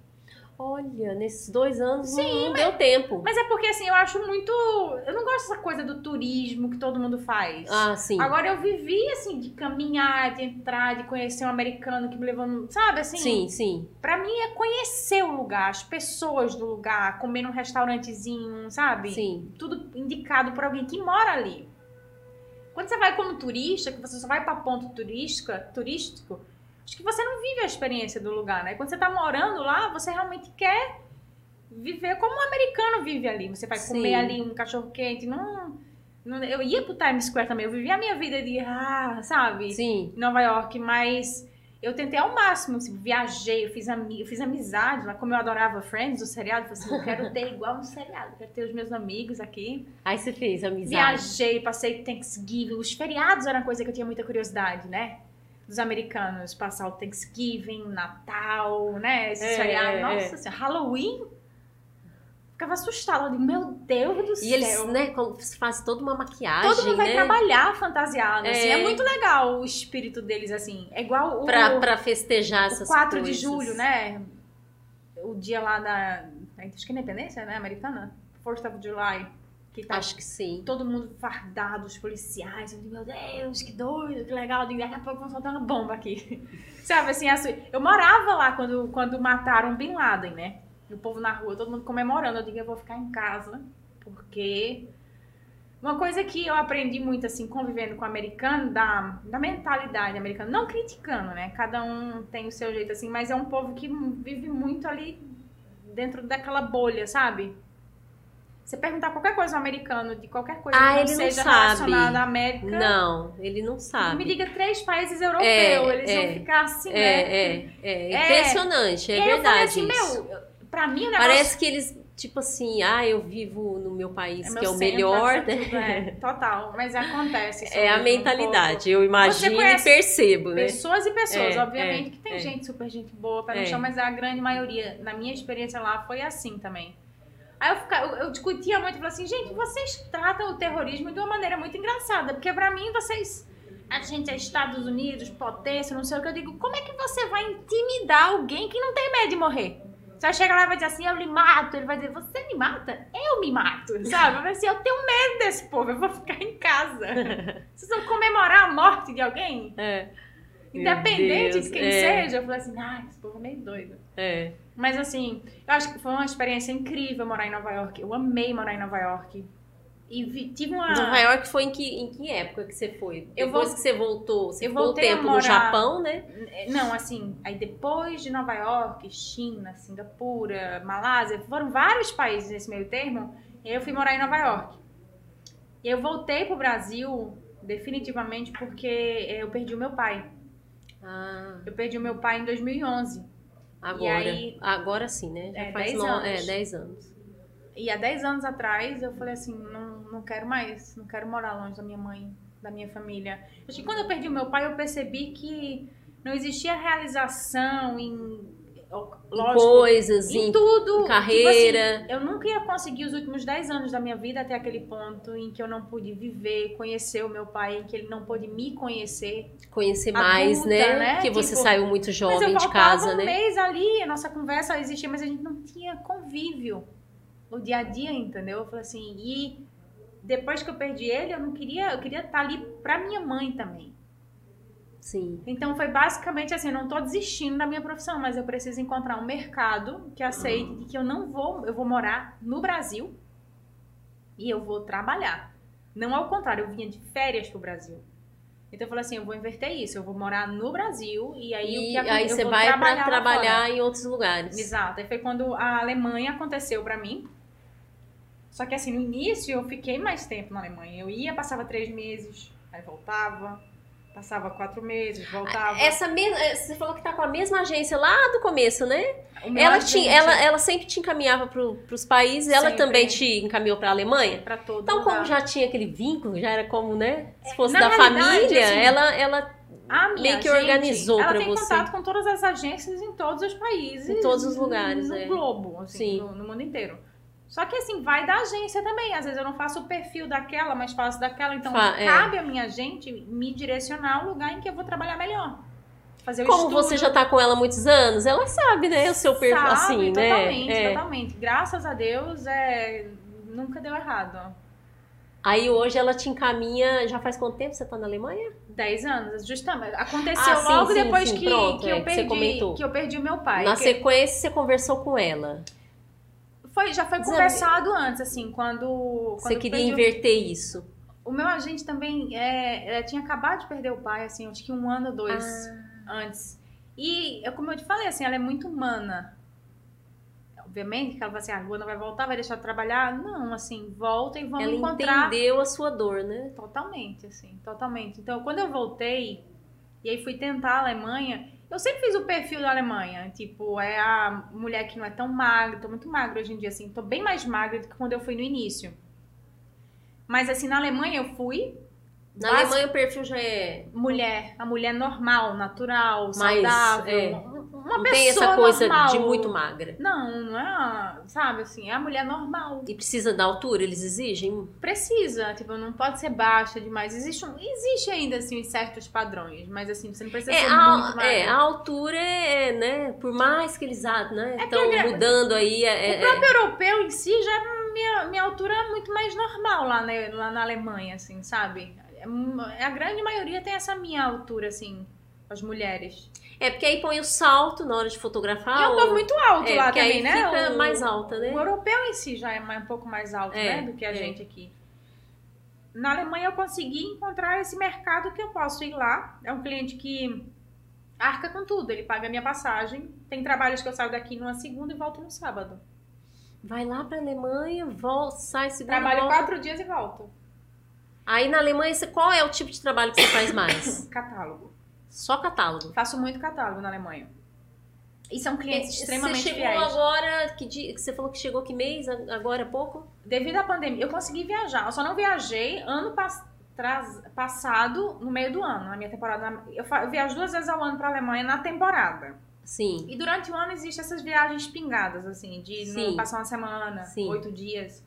Speaker 1: Olha, nesses dois anos
Speaker 2: Sim,
Speaker 1: não, não deu tempo.
Speaker 2: Mas é porque, assim, eu acho muito. Eu não gosto dessa coisa do turismo que todo mundo faz.
Speaker 1: Ah, sim.
Speaker 2: Agora eu vivi, assim, de caminhar, de entrar, de conhecer um americano que me levou. Sabe, assim?
Speaker 1: Sim, sim.
Speaker 2: Pra mim é conhecer o lugar, as pessoas do lugar, comer num restaurantezinho, sabe?
Speaker 1: Sim.
Speaker 2: Tudo indicado por alguém que mora ali. Quando você vai como turista, que você só vai pra ponto turística, turístico, acho que você não vive a experiência do lugar, né? Quando você tá morando lá, você realmente quer viver como um americano vive ali. Você vai
Speaker 1: Sim.
Speaker 2: comer ali um cachorro quente, não, não- eu ia pro Times Square também, eu vivia a minha vida de ah, sabe?
Speaker 1: Sim.
Speaker 2: em Nova York, mas eu tentei ao máximo, assim, viajei, eu fiz, ami eu fiz amizade lá, como eu adorava Friends, o seriado, eu falei assim, eu quero ter igual um seriado, quero ter os meus amigos aqui.
Speaker 1: Aí você fez amizade.
Speaker 2: Viajei, passei Thanksgiving, os feriados eram coisa que eu tinha muita curiosidade, né? Dos americanos, passar o Thanksgiving, Natal, né? Esses
Speaker 1: É,
Speaker 2: feriados,
Speaker 1: é,
Speaker 2: nossa, assim, Halloween, ficava assustada, meu Deus do
Speaker 1: E
Speaker 2: céu.
Speaker 1: eles, né, fazem toda uma maquiagem,
Speaker 2: Todo mundo vai
Speaker 1: né?
Speaker 2: trabalhar fantasiado, assim,
Speaker 1: É.
Speaker 2: é muito legal o espírito deles, assim, é igual o...
Speaker 1: Pra, pra festejar
Speaker 2: o
Speaker 1: essas
Speaker 2: 4
Speaker 1: coisas.
Speaker 2: de julho, né? O dia lá da. Acho que é independência, né? Americana? 4th of July. Que tá
Speaker 1: Acho que sim.
Speaker 2: todo mundo fardado, os policiais. Eu digo, meu Deus, que doido, que legal. Eu digo, daqui a pouco vão soltar uma bomba aqui. Sabe assim, assim, eu morava lá quando, quando mataram Bin Laden, né? E o povo na rua, todo mundo comemorando. Eu digo, eu vou ficar em casa, porque. Uma coisa que eu aprendi muito, assim, convivendo com o americano, da, da mentalidade americana, não criticando, né? Cada um tem o seu jeito, assim, mas é um povo que vive muito ali dentro daquela bolha, sabe? Você perguntar qualquer coisa ao americano, de qualquer coisa
Speaker 1: Ah,
Speaker 2: que não
Speaker 1: ele não
Speaker 2: seja
Speaker 1: sabe.
Speaker 2: relacionada à América,
Speaker 1: Não, ele não
Speaker 2: me
Speaker 1: sabe.
Speaker 2: liga três países europeus,
Speaker 1: É,
Speaker 2: eles
Speaker 1: é.
Speaker 2: vão ficar assim, né?
Speaker 1: É, é, é. Impressionante, é,
Speaker 2: E aí eu falei
Speaker 1: verdade
Speaker 2: assim, meu, pra mim o negócio...
Speaker 1: Parece que eles, tipo assim, ah, eu vivo no meu país,
Speaker 2: meu
Speaker 1: que é o
Speaker 2: centro,
Speaker 1: melhor,
Speaker 2: é
Speaker 1: né?
Speaker 2: é, total, mas acontece. isso
Speaker 1: É a
Speaker 2: mesmo, um
Speaker 1: mentalidade, eu imagino e percebo, né?
Speaker 2: Pessoas e pessoas,
Speaker 1: É,
Speaker 2: obviamente
Speaker 1: é,
Speaker 2: que tem
Speaker 1: é.
Speaker 2: gente super gente boa, pé no
Speaker 1: É.
Speaker 2: chão, mas a grande maioria, na minha experiência lá, foi assim também. Aí eu, fica- eu, eu discutia muito e falei assim, gente, vocês tratam o terrorismo de uma maneira muito engraçada, porque pra mim vocês. A gente é Estados Unidos, potência, não sei o que. Eu digo, como é que você vai intimidar alguém que não tem medo de morrer? Você vai chegar lá e vai dizer assim, eu lhe mato. Ele vai dizer, você me mata? Eu me mato, sabe? Eu vai assim, eu tenho medo desse povo, eu vou ficar em casa. Vocês vão comemorar a morte de alguém?
Speaker 1: É,
Speaker 2: Independente de quem
Speaker 1: é.
Speaker 2: seja. Eu falei assim, ah, esse povo é meio doido.
Speaker 1: é.
Speaker 2: Mas assim, eu acho que foi uma experiência incrível morar em Nova York. Eu amei morar em Nova York. E vi- tive uma.
Speaker 1: Nova York foi em que, em que época que você foi?
Speaker 2: Eu
Speaker 1: Depois
Speaker 2: vol-
Speaker 1: que você voltou, você
Speaker 2: eu
Speaker 1: ficou
Speaker 2: voltei a
Speaker 1: tempo no
Speaker 2: morar-
Speaker 1: Japão, né?
Speaker 2: Não, assim, aí depois de Nova York, China, Singapura, Malásia, foram vários países nesse meio termo, eu fui morar em Nova York. E eu voltei pro Brasil definitivamente porque eu perdi o meu pai.
Speaker 1: Ah,
Speaker 2: Eu perdi o meu pai em 2011.
Speaker 1: Agora.
Speaker 2: aí-
Speaker 1: agora sim, né? Já
Speaker 2: É,
Speaker 1: faz
Speaker 2: 10
Speaker 1: no-
Speaker 2: anos.
Speaker 1: É, 10 anos.
Speaker 2: E há 10 anos atrás eu falei assim, não, não quero mais, não quero morar longe da minha mãe, da minha família. Acho que quando eu perdi o meu pai, eu percebi que não existia realização em lógico,
Speaker 1: Coisas,
Speaker 2: em
Speaker 1: em
Speaker 2: tudo.
Speaker 1: em carreira.
Speaker 2: Tipo assim, eu nunca ia conseguir os últimos 10 anos da minha vida até aquele ponto em que eu não pude viver, conhecer o meu pai, em que ele não pôde me conhecer.
Speaker 1: conhecer mais,
Speaker 2: adulta,
Speaker 1: né?
Speaker 2: né?
Speaker 1: Porque você
Speaker 2: Tipo,
Speaker 1: saiu muito jovem de casa,
Speaker 2: um
Speaker 1: né?
Speaker 2: mês ali, a nossa conversa existia, mas a gente não tinha convívio no dia a dia, entendeu? Eu falei assim, e depois que eu perdi ele, eu não queria, eu queria estar ali pra minha mãe também.
Speaker 1: Sim.
Speaker 2: Então foi basicamente assim, não tô desistindo da minha profissão, mas eu preciso encontrar um mercado que aceite de que eu não vou, eu vou morar no Brasil e eu vou trabalhar. Não ao contrário, eu vinha de férias pro Brasil. Então eu falei assim, eu vou inverter isso, eu vou morar no Brasil e aí o
Speaker 1: E
Speaker 2: que acon-
Speaker 1: aí você vai
Speaker 2: trabalhar
Speaker 1: trabalhar em outros lugares.
Speaker 2: Exato. Aí foi quando a Alemanha aconteceu pra mim. Só que assim, no início eu fiquei mais tempo na Alemanha. Eu ia, passava três meses, aí voltava, passava quatro meses, voltava.
Speaker 1: Essa mesma, você falou que tá com a mesma agência lá do começo, né? Ela,
Speaker 2: agente
Speaker 1: tinha, ela, ela sempre te encaminhava pro, pros países, ela
Speaker 2: Sempre.
Speaker 1: também te encaminhou pra Alemanha?
Speaker 2: pra todo
Speaker 1: Então,
Speaker 2: lugar.
Speaker 1: como já tinha aquele vínculo, já era como, né? Se fosse
Speaker 2: na
Speaker 1: da família,
Speaker 2: assim,
Speaker 1: ela, ela
Speaker 2: A
Speaker 1: meio que
Speaker 2: agente,
Speaker 1: organizou
Speaker 2: ela
Speaker 1: pra
Speaker 2: tem
Speaker 1: você.
Speaker 2: contato com todas as agências em todos os países.
Speaker 1: Em todos os lugares,
Speaker 2: no
Speaker 1: é.
Speaker 2: globo, assim,
Speaker 1: Sim.
Speaker 2: no, no mundo inteiro. Só que assim, vai da agência também. Às vezes eu não faço o perfil daquela, mas faço daquela. Então
Speaker 1: Fa- é.
Speaker 2: cabe a minha agente me direcionar ao lugar em que eu vou trabalhar melhor. Fazer o
Speaker 1: Como
Speaker 2: estudo.
Speaker 1: você já tá com ela há muitos anos, ela sabe, né? O seu perfil, assim, né?
Speaker 2: totalmente,
Speaker 1: É.
Speaker 2: totalmente. Graças a Deus, é, nunca deu errado.
Speaker 1: Aí hoje ela te encaminha. Já faz quanto tempo você tá na Alemanha?
Speaker 2: Dez anos, justamente. Aconteceu
Speaker 1: Ah, sim,
Speaker 2: logo
Speaker 1: sim,
Speaker 2: depois
Speaker 1: sim,
Speaker 2: que,
Speaker 1: pronto,
Speaker 2: que,
Speaker 1: é,
Speaker 2: eu
Speaker 1: que
Speaker 2: perdi,
Speaker 1: comentou.
Speaker 2: que eu perdi o meu pai.
Speaker 1: na
Speaker 2: Que-
Speaker 1: sequência, você conversou com ela.
Speaker 2: Foi, já foi conversado antes, assim, quando. quando
Speaker 1: você queria
Speaker 2: perdi o-
Speaker 1: inverter isso.
Speaker 2: O meu agente também é, é, tinha acabado de perder o pai, assim, acho que um ano ou dois
Speaker 1: Ah.
Speaker 2: antes. E, eu, como eu te falei, assim, ela é muito humana. Obviamente que ela vai assim, ah, a Luana vai voltar, vai deixar de trabalhar. Não, assim, volta e vamos
Speaker 1: ela
Speaker 2: encontrar.
Speaker 1: entendeu a sua dor, né?
Speaker 2: Totalmente, assim, totalmente. Então, quando eu voltei, e aí fui tentar a Alemanha, Eu sempre fiz o perfil da Alemanha. Tipo, é a mulher que não é tão magra. Tô muito magra hoje em dia, assim. Tô bem mais magra do que quando eu fui no início. Mas, assim, na Alemanha eu fui.
Speaker 1: Na Alemanha o perfil já é.
Speaker 2: Mulher. A mulher normal, natural, mais, saudável. É uma
Speaker 1: não
Speaker 2: pessoa
Speaker 1: tem essa coisa
Speaker 2: normal.
Speaker 1: de muito magra.
Speaker 2: Não, não é, sabe assim, é a mulher normal.
Speaker 1: E precisa da altura, eles exigem?
Speaker 2: Precisa, tipo, não pode ser baixa demais. Existe, um, existe ainda, assim, certos padrões, mas assim, você não precisa
Speaker 1: é,
Speaker 2: ser
Speaker 1: a,
Speaker 2: muito magra.
Speaker 1: É, a altura é, né, por mais que eles né, estão é mudando aí. É,
Speaker 2: o próprio europeu em si já, minha, minha altura é muito mais normal lá, né, lá na Alemanha, assim, sabe? A grande maioria tem essa minha altura, assim, as mulheres.
Speaker 1: É, porque aí põe o salto na hora de fotografar.
Speaker 2: E é um povo muito alto
Speaker 1: é,
Speaker 2: lá
Speaker 1: também,
Speaker 2: aí né?
Speaker 1: Fica o, mais alta, né?
Speaker 2: O europeu em si já é um pouco mais alto,
Speaker 1: é,
Speaker 2: né? Do que a
Speaker 1: é.
Speaker 2: gente aqui. Na Alemanha eu consegui encontrar esse mercado que eu posso ir lá. É um cliente que arca com tudo. Ele paga a minha passagem. Tem trabalhos que eu saio daqui numa segunda e volto no sábado.
Speaker 1: Vai lá pra Alemanha, volta, sai segunda
Speaker 2: Trabalho
Speaker 1: volta.
Speaker 2: quatro dias e volto.
Speaker 1: Aí na Alemanha, qual é o tipo de trabalho que você faz mais?
Speaker 2: Catálogo.
Speaker 1: Só catálogo.
Speaker 2: Faço muito catálogo na Alemanha. E são clientes extremamente
Speaker 1: Você chegou
Speaker 2: fiéis.
Speaker 1: agora, que, dia, que você falou que chegou que mês, agora há pouco?
Speaker 2: Devido à pandemia, eu consegui viajar. Eu só não viajei ano pas- tras- passado, no meio do ano, na minha temporada. Eu, eu viajo duas vezes ao ano pra Alemanha na temporada.
Speaker 1: Sim.
Speaker 2: E durante o ano existem essas viagens pingadas, assim, de
Speaker 1: Sim.
Speaker 2: não passar uma semana,
Speaker 1: Sim.
Speaker 2: oito dias.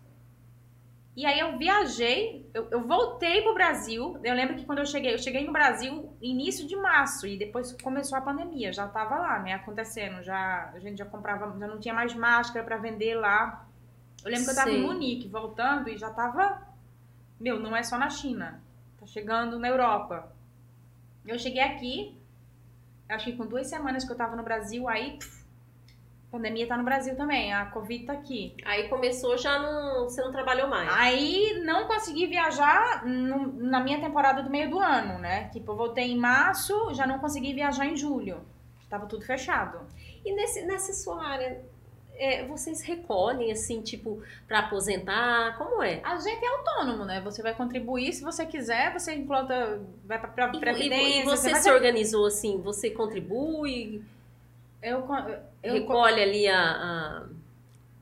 Speaker 2: E aí eu viajei, eu, eu voltei pro Brasil. Eu lembro que quando eu cheguei, eu cheguei no Brasil início de março e depois começou a pandemia, já tava lá, né, acontecendo, já a gente já comprava, já não tinha mais máscara pra vender lá. Eu lembro que eu tava em Munique voltando e já tava meu, não é só na China. Tá chegando na Europa. Eu cheguei aqui, acho que com duas semanas que eu tava no Brasil, aí pandemia tá no Brasil também, a Covid tá aqui.
Speaker 1: Aí começou, já não. Você não trabalhou mais.
Speaker 2: Aí não consegui viajar no- na minha temporada do meio do ano, né? Tipo, eu voltei em março, já não consegui viajar em julho. Tava tudo fechado.
Speaker 1: E nesse, nessa sua área, é, vocês recolhem, assim, tipo, pra aposentar? Como é?
Speaker 2: A gente é autônomo, né? Você vai contribuir se você quiser, você implanta, vai pra, pra
Speaker 1: E,
Speaker 2: previdência.
Speaker 1: e- e você
Speaker 2: vai
Speaker 1: se organizou assim? Você contribui,
Speaker 2: Eu, eu,
Speaker 1: recolhe ali a, a,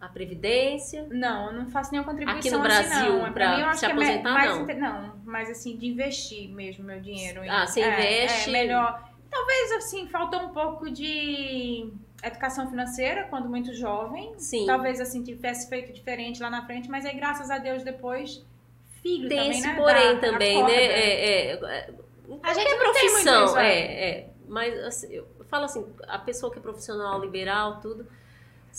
Speaker 1: a previdência?
Speaker 2: Não, eu não faço nenhuma contribuição
Speaker 1: Aqui no
Speaker 2: assim,
Speaker 1: Brasil,
Speaker 2: mim, eu acho
Speaker 1: se
Speaker 2: é
Speaker 1: aposentar,
Speaker 2: mais
Speaker 1: não?
Speaker 2: não, mas assim, de investir mesmo meu dinheiro.
Speaker 1: Ah, você
Speaker 2: é,
Speaker 1: investe-
Speaker 2: É, melhor. Talvez, assim, faltou um pouco de educação financeira quando muito jovem.
Speaker 1: Sim.
Speaker 2: Talvez, assim, tivesse feito diferente lá na frente, mas aí, graças a Deus, depois, filho
Speaker 1: Tem
Speaker 2: também,
Speaker 1: esse
Speaker 2: né?
Speaker 1: porém
Speaker 2: dá-
Speaker 1: também, né? É, é, é,
Speaker 2: A gente muito
Speaker 1: profissão,
Speaker 2: isso,
Speaker 1: é,
Speaker 2: é.
Speaker 1: é. Mas assim, eu falo assim, a pessoa que é profissional liberal, tudo,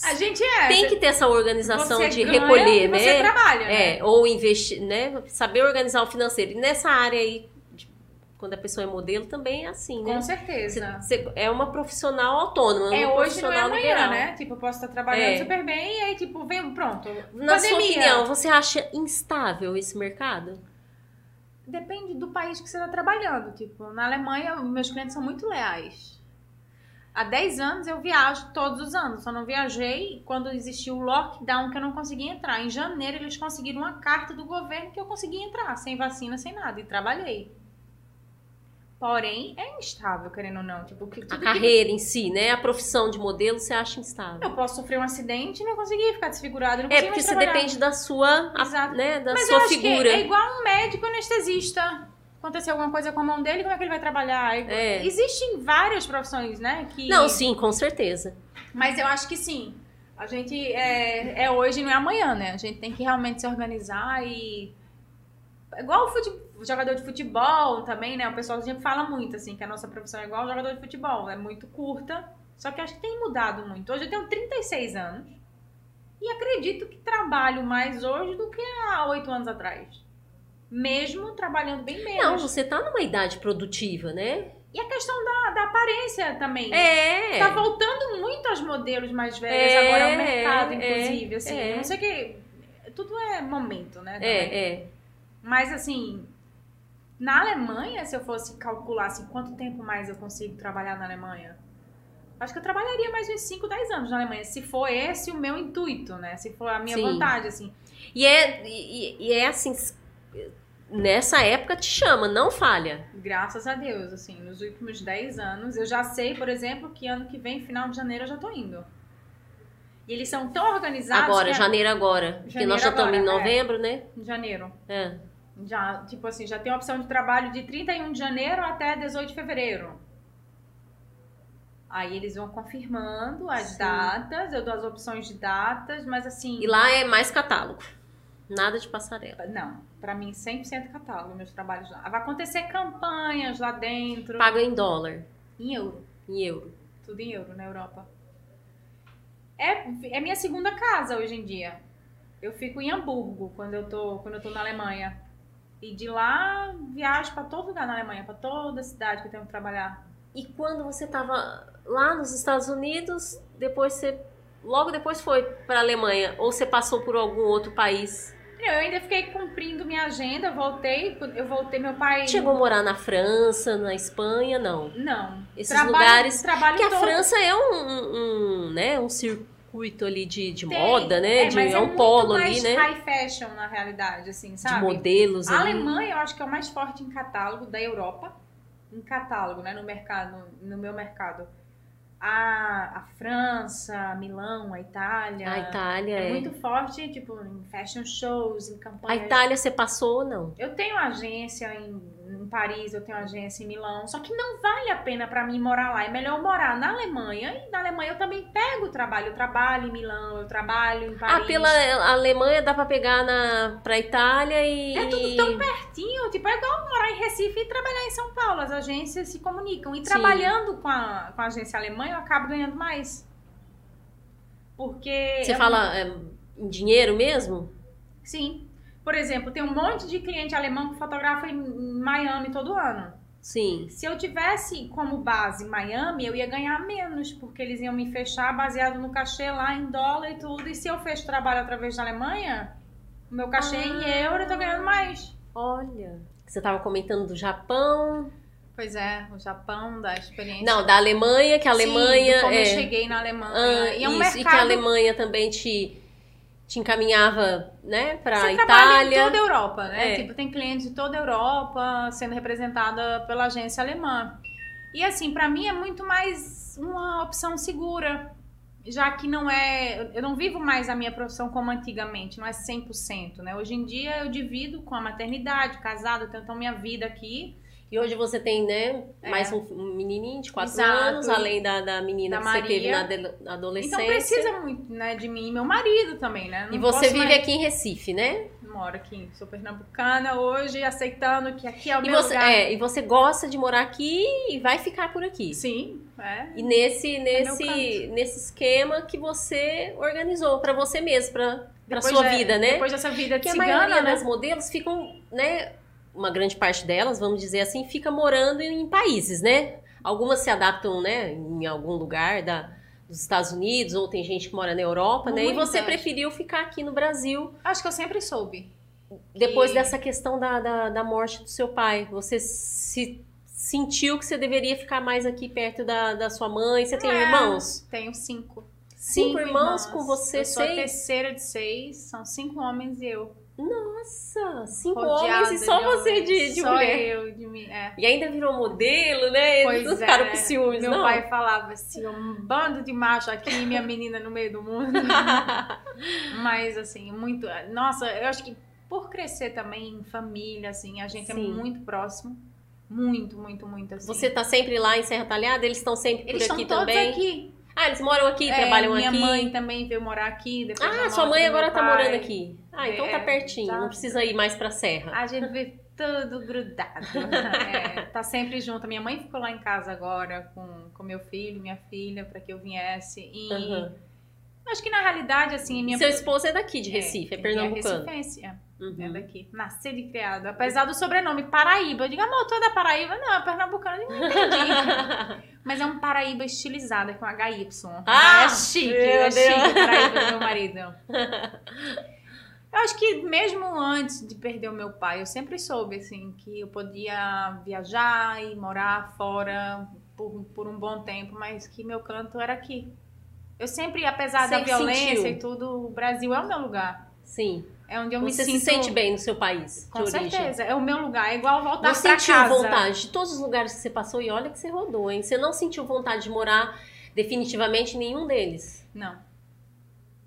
Speaker 2: A gente é.
Speaker 1: tem que ter essa organização
Speaker 2: você
Speaker 1: de
Speaker 2: ganha
Speaker 1: recolher,
Speaker 2: e
Speaker 1: né?
Speaker 2: Você trabalha, né?
Speaker 1: É, ou investir, né? Saber organizar o financeiro. E nessa área aí, de- quando a pessoa é modelo,
Speaker 2: Com
Speaker 1: também é assim, né?
Speaker 2: certeza.
Speaker 1: Você- você é uma profissional autônoma,
Speaker 2: É
Speaker 1: uma
Speaker 2: hoje, não é
Speaker 1: profissional
Speaker 2: amanhã,
Speaker 1: liberal.
Speaker 2: né? Tipo, eu posso estar trabalhando
Speaker 1: É.
Speaker 2: super bem e aí, tipo, vem, pronto.
Speaker 1: Na sua
Speaker 2: pandemia.
Speaker 1: opinião, você acha instável esse mercado?
Speaker 2: Depende do país que você está trabalhando. Tipo, na Alemanha, meus clientes são muito leais. Há 10 anos eu viajo todos os anos. Só não viajei quando existiu o lockdown que eu não conseguia entrar. Em janeiro eles conseguiram uma carta do governo que eu consegui entrar, sem vacina, sem nada. E trabalhei. Porém, é instável, querendo ou não. Tipo,
Speaker 1: A
Speaker 2: tudo que-
Speaker 1: carreira em si, né? A profissão de modelo, você acha instável?
Speaker 2: Eu posso sofrer um acidente e não conseguir ficar desfigurado. Não
Speaker 1: É porque você depende da sua, a- né, da
Speaker 2: Mas
Speaker 1: sua figura.
Speaker 2: é igual um médico anestesista. Aconteceu alguma coisa com a mão dele, como é que ele vai trabalhar?
Speaker 1: É.
Speaker 2: Existem várias profissões, né? Que...
Speaker 1: Não, sim, com certeza.
Speaker 2: Mas eu acho que sim. A gente é, é hoje não é amanhã, né? A gente tem que realmente se organizar e. Igual o, fute- o jogador de futebol também, né? O pessoal sempre fala muito, assim, que a nossa profissão é igual o jogador de futebol. É muito curta. Só que acho que tem mudado muito. Hoje eu tenho 36 anos. E acredito que trabalho mais hoje do que há oito anos atrás. Mesmo trabalhando bem menos.
Speaker 1: Não, você tá numa idade produtiva, né?
Speaker 2: E a questão da, da aparência também.
Speaker 1: É.
Speaker 2: Tá voltando muito aos modelos mais velhos
Speaker 1: É,
Speaker 2: agora ao mercado,
Speaker 1: é,
Speaker 2: inclusive, assim.
Speaker 1: é.
Speaker 2: Eu Não sei que. Tudo é momento, né? também.
Speaker 1: É, é.
Speaker 2: Mas assim, na Alemanha, se eu fosse calcular assim, quanto tempo mais eu consigo trabalhar na Alemanha, acho que eu trabalharia mais uns 5, 10 anos na Alemanha. Se for esse o meu intuito, né? Se for a minha
Speaker 1: Sim.
Speaker 2: vontade, assim.
Speaker 1: E é, e, e é assim, nessa época te chama, não falha.
Speaker 2: Graças a Deus, assim, nos últimos 10 anos, eu já sei, por exemplo, que ano que vem, final de janeiro, eu já tô indo. E eles são tão organizados.
Speaker 1: Agora,
Speaker 2: que
Speaker 1: janeiro agora. Janeiro porque nós já estamos em é. novembro,
Speaker 2: é.
Speaker 1: né?
Speaker 2: Em janeiro.
Speaker 1: É.
Speaker 2: Já, tipo assim, já tem a opção de trabalho de 31 de janeiro até 18 de fevereiro. Aí eles vão confirmando as Sim. datas, eu dou as opções de datas, mas assim.
Speaker 1: E lá é mais catálogo. Nada de passarela.
Speaker 2: Não, para mim 100% catálogo, meus trabalhos lá. Vai acontecer campanhas lá dentro.
Speaker 1: Paga em dólar.
Speaker 2: Em euro.
Speaker 1: Em euro.
Speaker 2: Tudo em euro na Europa. É, é minha segunda casa hoje em dia. Eu fico em Hamburgo quando eu tô, quando eu tô na Alemanha. E de lá viajo para todo lugar na Alemanha, para toda cidade que eu tenho que trabalhar.
Speaker 1: E quando você tava lá nos Estados Unidos, depois você logo depois foi para Alemanha ou você passou por algum outro país?
Speaker 2: Eu ainda fiquei cumprindo minha agenda, voltei, eu voltei, meu pai...
Speaker 1: Chegou a morar na França, na Espanha, não?
Speaker 2: Não.
Speaker 1: Esses trabalho, lugares... Trabalho que a França é um, um, né, um circuito ali de, de moda, né?
Speaker 2: É,
Speaker 1: de,
Speaker 2: é, é
Speaker 1: um polo ali, né?
Speaker 2: high fashion, na realidade, assim, sabe?
Speaker 1: De modelos
Speaker 2: A ali. Alemanha, eu acho que é o mais forte em catálogo da Europa. Em catálogo, né? No mercado, no meu mercado a, a França, Milão, a Itália.
Speaker 1: A Itália
Speaker 2: é,
Speaker 1: é,
Speaker 2: muito forte, tipo, em fashion shows, em campanhas.
Speaker 1: A Itália você passou ou não?
Speaker 2: Eu tenho agência em, em Paris, eu tenho agência em Milão, só que não vale a pena para mim morar lá. É melhor morar na Alemanha e na Alemanha eu também pego o trabalho. Eu trabalho em Milão, eu trabalho em Paris.
Speaker 1: Ah, pela Alemanha dá para pegar na pra Itália e
Speaker 2: É tudo tão pertinho, tipo, é igual morar em Recife e trabalhar em São Paulo. As agências se comunicam. E Sim. trabalhando com a, com a agência alemã, eu acabo ganhando mais. Porque.
Speaker 1: Você é fala é, em dinheiro mesmo?
Speaker 2: Sim. Por exemplo, tem um monte de cliente alemão que fotografa em Miami todo ano.
Speaker 1: Sim.
Speaker 2: Se eu tivesse como base Miami, eu ia ganhar menos, porque eles iam me fechar baseado no cachê lá em dólar e tudo. E se eu fecho trabalho através da Alemanha, o meu cachê ah. em euro, eu tô ganhando mais.
Speaker 1: Olha. Você tava comentando do Japão.
Speaker 2: Pois é, o Japão, da experiência.
Speaker 1: Não, da Alemanha, que a Alemanha.
Speaker 2: Sim, como
Speaker 1: é...
Speaker 2: eu cheguei na Alemanha.
Speaker 1: Ah, e, é um isso, mercado... e que a Alemanha também te, te encaminhava, né,
Speaker 2: Você
Speaker 1: Itália.
Speaker 2: em toda a Europa, né?
Speaker 1: É.
Speaker 2: Tipo, tem clientes de toda a Europa sendo representada pela agência alemã. E assim, para mim é muito mais uma opção segura. Já que não é. Eu não vivo mais a minha profissão como antigamente, não é 100%, né? Hoje em dia eu divido com a maternidade, casado, então minha vida aqui
Speaker 1: e hoje você tem, né, é. mais um, menininho de 4 anos, além da, da menina da que Maria. você teve na, na, adolescência.
Speaker 2: Então precisa muito, né, de mim e meu marido também, né?
Speaker 1: Não e você vive mais... aqui em Recife, né?
Speaker 2: Moro aqui, sou pernambucana hoje, aceitando que aqui é o
Speaker 1: e
Speaker 2: meu
Speaker 1: você,
Speaker 2: lugar.
Speaker 1: É, e você gosta de morar aqui e vai ficar por aqui.
Speaker 2: Sim, é.
Speaker 1: E nesse, nesse, nesse esquema que você organizou para você mesmo, para sua
Speaker 2: é,
Speaker 1: vida, né?
Speaker 2: Depois dessa vida
Speaker 1: que
Speaker 2: cigana,
Speaker 1: a maioria
Speaker 2: né?
Speaker 1: das modelos ficam, né, uma grande parte delas, vamos dizer assim, fica morando em países, né? Algumas se adaptam, né, em algum lugar da, dos Estados Unidos, ou tem gente que mora na Europa, Muitas. né? E você preferiu ficar aqui no Brasil.
Speaker 2: Acho que eu sempre soube.
Speaker 1: Depois dessa questão da, da, da, morte do seu pai, você se sentiu que você deveria ficar mais aqui perto da, da sua mãe? Você tem
Speaker 2: é,
Speaker 1: irmãos?
Speaker 2: Tenho cinco.
Speaker 1: Cinco, cinco irmãos, irmãos, com você,
Speaker 2: eu
Speaker 1: seis?
Speaker 2: sou a terceira de seis, são cinco homens e eu.
Speaker 1: Nossa, cinco Rodeada homens e só você de, de
Speaker 2: só
Speaker 1: mulher.
Speaker 2: eu de mim, é.
Speaker 1: E ainda virou modelo, né?
Speaker 2: Pois
Speaker 1: Eles
Speaker 2: é.
Speaker 1: ficaram com ciúmes,
Speaker 2: Meu
Speaker 1: não?
Speaker 2: pai falava assim, um bando de macho aqui e minha menina no meio do mundo. Mas assim, muito... Nossa, eu acho que por crescer também em família, assim, a gente
Speaker 1: Sim.
Speaker 2: é muito próximo. Muito, muito, muito assim.
Speaker 1: Você tá sempre lá em Serra Talhada? Eles estão sempre
Speaker 2: Eles
Speaker 1: por aqui
Speaker 2: estão todos
Speaker 1: também?
Speaker 2: aqui.
Speaker 1: Ah, eles moram aqui,
Speaker 2: É,
Speaker 1: trabalham
Speaker 2: minha
Speaker 1: aqui?
Speaker 2: mãe também veio morar aqui.
Speaker 1: Ah, sua mãe agora tá morando aqui. Ah, então tá
Speaker 2: É,
Speaker 1: pertinho,
Speaker 2: tá.
Speaker 1: não precisa ir mais pra Serra.
Speaker 2: A gente vê tudo grudado. É, tá sempre junto. Minha mãe ficou lá em casa agora com, com meu filho, minha filha, para que eu viesse. E
Speaker 1: Uhum.
Speaker 2: acho que na realidade, assim, minha
Speaker 1: Seu esposo é daqui, de Recife, é, pernambucano.
Speaker 2: É recifense, é.
Speaker 1: Uhum.
Speaker 2: É daqui. Nascido e criado. Apesar do sobrenome Paraíba. Eu digo, amor, tu é Paraíba? Não, é pernambucano. Eu não entendi. Mas é um Paraíba estilizado, é com HY.
Speaker 1: Ah,
Speaker 2: é chique, é chique o Paraíba do meu marido. Eu acho que mesmo antes de perder o meu pai, eu sempre soube, assim, que eu podia viajar e morar fora por, por um bom tempo, mas que meu canto era aqui. Eu sempre, apesar
Speaker 1: Sempre
Speaker 2: da violência
Speaker 1: sentiu.
Speaker 2: e tudo, o Brasil é o meu lugar.
Speaker 1: Sim.
Speaker 2: É onde eu me
Speaker 1: Você
Speaker 2: sinto...
Speaker 1: se sente bem no seu país
Speaker 2: Com certeza, é o meu lugar. É igual voltar
Speaker 1: Você
Speaker 2: pra
Speaker 1: sentiu
Speaker 2: casa.
Speaker 1: vontade de todos os lugares que você passou e olha que você rodou, hein? Você não sentiu vontade de morar definitivamente em nenhum deles?
Speaker 2: Não.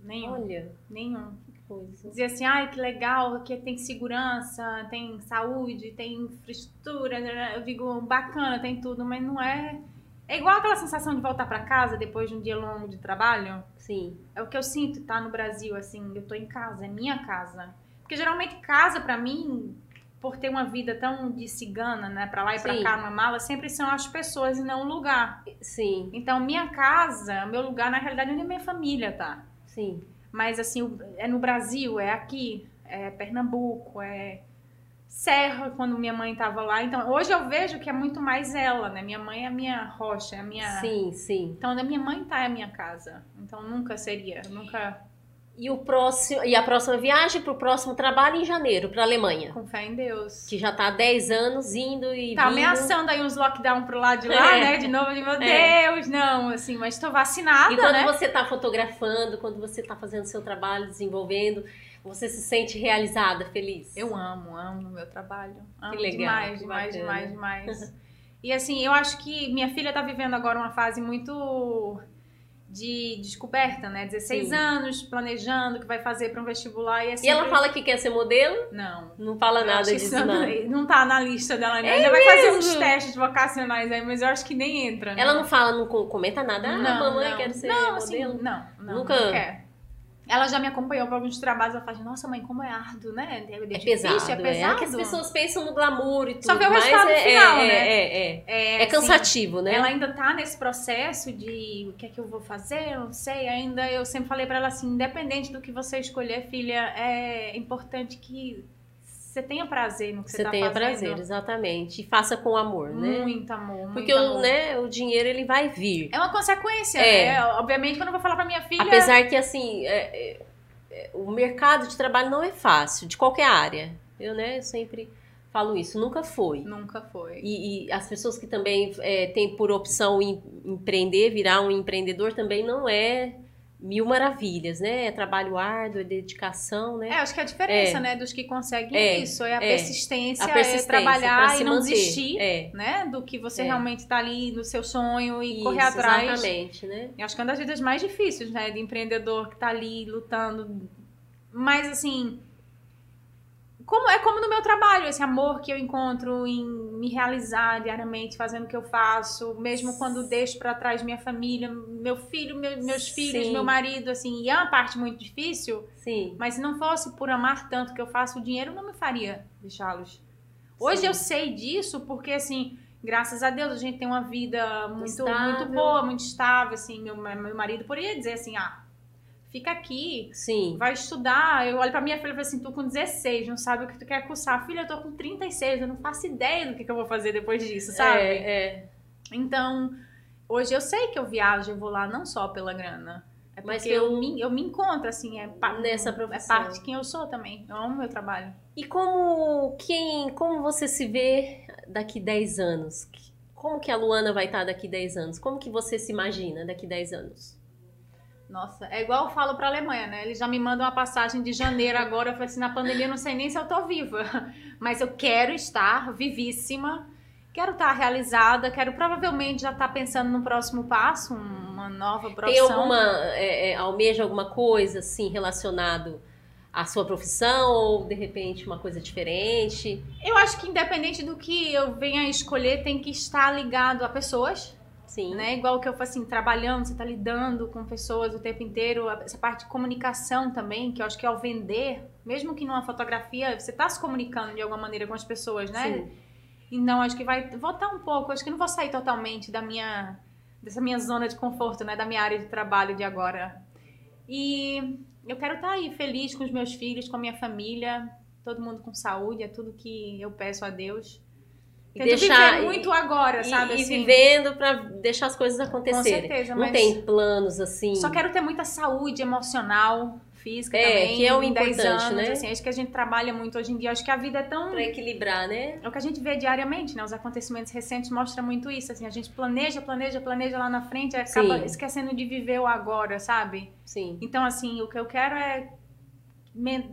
Speaker 2: Nenhum.
Speaker 1: Olha,
Speaker 2: Nenhum.
Speaker 1: Que coisa.
Speaker 2: Dizer assim, ai, que legal, aqui tem segurança, tem saúde, tem infraestrutura. Eu digo, bacana, tem tudo, mas não é... É igual aquela sensação de voltar pra casa depois de um dia longo de trabalho.
Speaker 1: Sim,
Speaker 2: É o que eu sinto, tá no Brasil, assim, eu tô em casa, é minha casa. Porque geralmente casa, pra mim, por ter uma vida tão de cigana, né, pra lá e pra
Speaker 1: Sim.
Speaker 2: cá, uma mala, sempre são as pessoas e não o lugar.
Speaker 1: sim,
Speaker 2: Então, minha casa, meu lugar, na realidade, é onde minha família tá.
Speaker 1: sim.
Speaker 2: Mas, assim, é no Brasil, é aqui, é Pernambuco, é Serra, quando minha mãe tava lá. Então, hoje eu vejo que é muito mais ela, né? Minha mãe é a minha rocha, é a minha...
Speaker 1: Sim, sim.
Speaker 2: Então, a minha mãe tá é a minha casa. Então, nunca seria, nunca...
Speaker 1: E o próximo e a próxima viagem pro próximo trabalho em janeiro para Alemanha,
Speaker 2: Com fé em Deus.
Speaker 1: que já tá há 10 anos indo e
Speaker 2: Tá
Speaker 1: vindo.
Speaker 2: ameaçando aí uns lockdown pro lado de lá,
Speaker 1: É.
Speaker 2: né? De novo, de meu
Speaker 1: É.
Speaker 2: Deus, não, assim, mas tô vacinada,
Speaker 1: E quando
Speaker 2: né?
Speaker 1: você tá fotografando, quando você tá fazendo seu trabalho, desenvolvendo, você se sente realizada, feliz?
Speaker 2: Eu amo, amo o meu trabalho. Amo
Speaker 1: legal,
Speaker 2: demais,
Speaker 1: que
Speaker 2: demais,
Speaker 1: bacana.
Speaker 2: demais, demais. e assim, eu acho que minha filha tá vivendo agora uma fase muito de descoberta, né? 16
Speaker 1: Sim.
Speaker 2: anos, planejando o que vai fazer para um vestibular e assim.
Speaker 1: E ela fala que quer ser modelo?
Speaker 2: Não.
Speaker 1: Não fala
Speaker 2: Eu
Speaker 1: nada disso,
Speaker 2: isso
Speaker 1: não.
Speaker 2: não, não tá na lista dela, né?
Speaker 1: É
Speaker 2: Ainda vai fazer uns
Speaker 1: mesmo?
Speaker 2: testes vocacionais aí, mas eu acho que nem entra. Né?
Speaker 1: Ela não fala, não co- comenta nada. Ah,
Speaker 2: não,
Speaker 1: mamãe,
Speaker 2: não.
Speaker 1: quero ser
Speaker 2: não,
Speaker 1: modelo.
Speaker 2: assim, não, não,
Speaker 1: Nunca-
Speaker 2: não quer. Ela já me acompanhou para alguns trabalhos, ela fala, nossa mãe, como é árduo, né? É,
Speaker 1: É
Speaker 2: difícil,
Speaker 1: pesado,
Speaker 2: é
Speaker 1: é.
Speaker 2: pesado.
Speaker 1: que as pessoas pensam no glamour e tudo.
Speaker 2: Só vê o
Speaker 1: mas
Speaker 2: resultado
Speaker 1: é,
Speaker 2: final,
Speaker 1: é,
Speaker 2: né?
Speaker 1: É, é,
Speaker 2: É,
Speaker 1: é
Speaker 2: assim,
Speaker 1: cansativo, né?
Speaker 2: Ela ainda tá nesse processo de o que é que eu vou fazer, eu não sei. Ainda eu sempre falei pra ela assim, independente do que você escolher, filha, é importante que você tenha prazer no que você,
Speaker 1: Você
Speaker 2: tá
Speaker 1: tenha
Speaker 2: fazendo.
Speaker 1: prazer, exatamente. E faça com amor, né?
Speaker 2: Muito amor, muito
Speaker 1: Porque o,
Speaker 2: amor.
Speaker 1: né, o dinheiro ele vai vir.
Speaker 2: É uma consequência,
Speaker 1: É.
Speaker 2: né? Obviamente, quando eu vou falar pra minha filha...
Speaker 1: Apesar que, assim, é- é- é, o mercado de trabalho não é fácil, de qualquer área. Eu, né, eu sempre falo isso, nunca foi.
Speaker 2: Nunca foi.
Speaker 1: E, e as pessoas que também é, têm por opção em- empreender, virar um empreendedor, também não é mil maravilhas, né? É trabalho árduo, é dedicação, né?
Speaker 2: É, acho que a diferença,
Speaker 1: É.
Speaker 2: né, dos que conseguem
Speaker 1: É,
Speaker 2: isso é a
Speaker 1: é.
Speaker 2: persistência,
Speaker 1: A persistência
Speaker 2: é trabalhar
Speaker 1: pra
Speaker 2: e não
Speaker 1: manter.
Speaker 2: desistir,
Speaker 1: É,
Speaker 2: né, do que você
Speaker 1: É.
Speaker 2: realmente tá ali no seu sonho e
Speaker 1: isso,
Speaker 2: correr atrás.
Speaker 1: exatamente, né?
Speaker 2: Eu acho que é uma das vidas mais difíceis, né? De empreendedor que tá ali lutando. Mas, assim. Como, é como no meu trabalho, esse amor que eu encontro em me realizar diariamente, fazendo o que eu faço, mesmo quando deixo pra trás minha família, meu filho, meu- meus filhos,
Speaker 1: Sim.
Speaker 2: meu marido, assim, e é uma parte muito difícil,
Speaker 1: Sim.
Speaker 2: mas se não fosse por amar tanto que eu faço, o dinheiro não me faria deixá-los. Hoje
Speaker 1: Sim.
Speaker 2: eu sei disso porque, assim, graças a Deus, a gente tem uma vida muito,
Speaker 1: Estável.
Speaker 2: muito boa, muito estável, assim. Meu, meu marido poderia dizer assim, ah, fica aqui,
Speaker 1: Sim.
Speaker 2: vai estudar. Eu olho pra minha filha e falo assim, tu com 16, não sabe o que tu quer cursar. Filha, eu tô com 36, eu não faço ideia do que, que eu vou fazer depois disso, sabe?
Speaker 1: É, é.
Speaker 2: Então, hoje eu sei que eu viajo, eu vou lá não só pela grana. É
Speaker 1: Mas
Speaker 2: porque eu,
Speaker 1: pelo-
Speaker 2: me, eu me encontro, assim, é,
Speaker 1: Nessa
Speaker 2: é parte de quem eu sou também. Eu amo meu trabalho.
Speaker 1: E como quem, como você se vê daqui 10 anos? Como que a Luana vai estar daqui 10 anos? Como que você se imagina daqui 10 anos?
Speaker 2: Nossa, é igual eu falo pra Alemanha, né? Eles já me mandam uma passagem de janeiro agora. Eu falei assim, na pandemia eu não sei nem se eu tô viva. Mas eu quero estar vivíssima. Quero estar realizada. Quero provavelmente já estar pensando no próximo passo, uma nova
Speaker 1: Tem
Speaker 2: profissão.
Speaker 1: alguma, é, é, almeja alguma coisa assim relacionado à sua profissão ou de repente uma coisa diferente?
Speaker 2: Eu acho que independente do que eu venha a escolher, tem que estar ligado a pessoas.
Speaker 1: Sim.
Speaker 2: né? Igual que eu faço assim, trabalhando, você tá lidando com pessoas o tempo inteiro, essa parte de comunicação também, que eu acho que ao vender, mesmo que numa fotografia, você tá se comunicando de alguma maneira com as pessoas, né?
Speaker 1: Sim.
Speaker 2: Então acho que vai voltar um pouco, acho que não vou sair totalmente da minha dessa minha zona de conforto, né, da minha área de trabalho de agora. E eu quero estar aí feliz com os meus filhos, com a minha família, todo mundo com saúde, é tudo que eu peço a Deus.
Speaker 1: E
Speaker 2: Tento
Speaker 1: deixar
Speaker 2: viver muito agora,
Speaker 1: e,
Speaker 2: sabe?
Speaker 1: e
Speaker 2: assim.
Speaker 1: vivendo pra deixar as coisas acontecerem.
Speaker 2: certeza,
Speaker 1: Não
Speaker 2: mas-
Speaker 1: tem planos assim.
Speaker 2: Só quero ter muita saúde emocional, física
Speaker 1: É,
Speaker 2: também.
Speaker 1: que é o
Speaker 2: em 10
Speaker 1: importante,
Speaker 2: anos,
Speaker 1: né?
Speaker 2: Assim, acho que a gente trabalha muito hoje em dia. Acho que a vida é tão.
Speaker 1: Pra equilibrar, né?
Speaker 2: É o que a gente vê diariamente, né? Os acontecimentos recentes mostram muito isso. Assim, a gente planeja, planeja, planeja lá na frente acaba
Speaker 1: Sim.
Speaker 2: esquecendo de viver o agora, sabe?
Speaker 1: Sim.
Speaker 2: Então, assim, o que eu quero é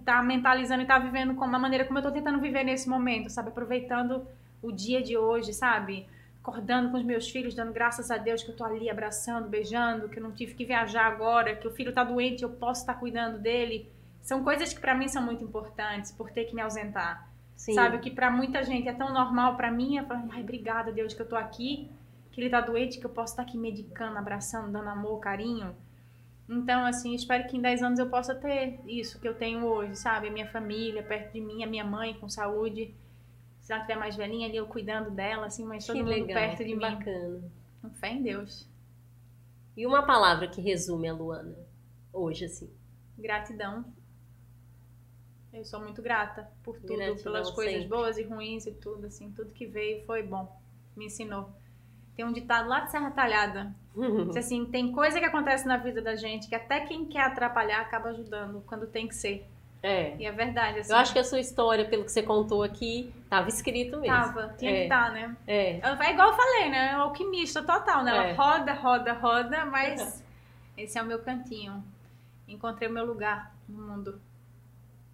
Speaker 2: tá mentalizando e tá vivendo com uma maneira como eu tô tentando viver nesse momento, sabe? Aproveitando o dia de hoje, sabe? Acordando com os meus filhos, dando graças a Deus que eu tô ali abraçando, beijando, que eu não tive que viajar agora, que o filho tá doente, eu posso estar tá cuidando dele. São coisas que para mim são muito importantes por ter que me ausentar. Sim. Sabe? O que para muita gente é tão normal para mim, é falar, ai, obrigada, Deus, que eu tô aqui, que ele tá doente, que eu posso estar tá aqui medicando, abraçando, dando amor, carinho. Então, assim, espero que em 10 anos eu possa ter isso que eu tenho hoje, sabe? A minha família perto de mim, a minha mãe com saúde. Se ela tiver mais velhinha ali, eu cuidando dela, assim, mas todo que mundo legal, perto de
Speaker 1: que
Speaker 2: mim.
Speaker 1: bacana.
Speaker 2: Com fé em Deus.
Speaker 1: E uma palavra que resume a Luana hoje, assim?
Speaker 2: Gratidão. Eu sou muito grata por tudo, Gratidão pelas coisas sempre. boas e ruins e tudo, assim, tudo que veio foi bom. Me ensinou. Tem um ditado lá de Serra Talhada. Diz assim, tem coisa que acontece na vida da gente que até quem quer atrapalhar acaba ajudando quando tem que ser.
Speaker 1: É.
Speaker 2: E é verdade. Assim.
Speaker 1: Eu acho que a sua história, pelo que você contou aqui, tava escrito mesmo.
Speaker 2: Tava, tinha é. que estar, tá, né?
Speaker 1: É.
Speaker 2: É igual eu falei, né? É um alquimista total, né? Ela é. roda, roda, roda, mas esse é o meu cantinho. Encontrei o meu lugar no mundo.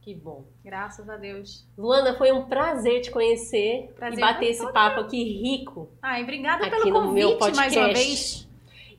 Speaker 1: Que bom.
Speaker 2: Graças a Deus.
Speaker 1: Luana, foi um prazer te conhecer prazer e bater esse papo aqui rico.
Speaker 2: Ai, obrigada pelo convite mais uma vez.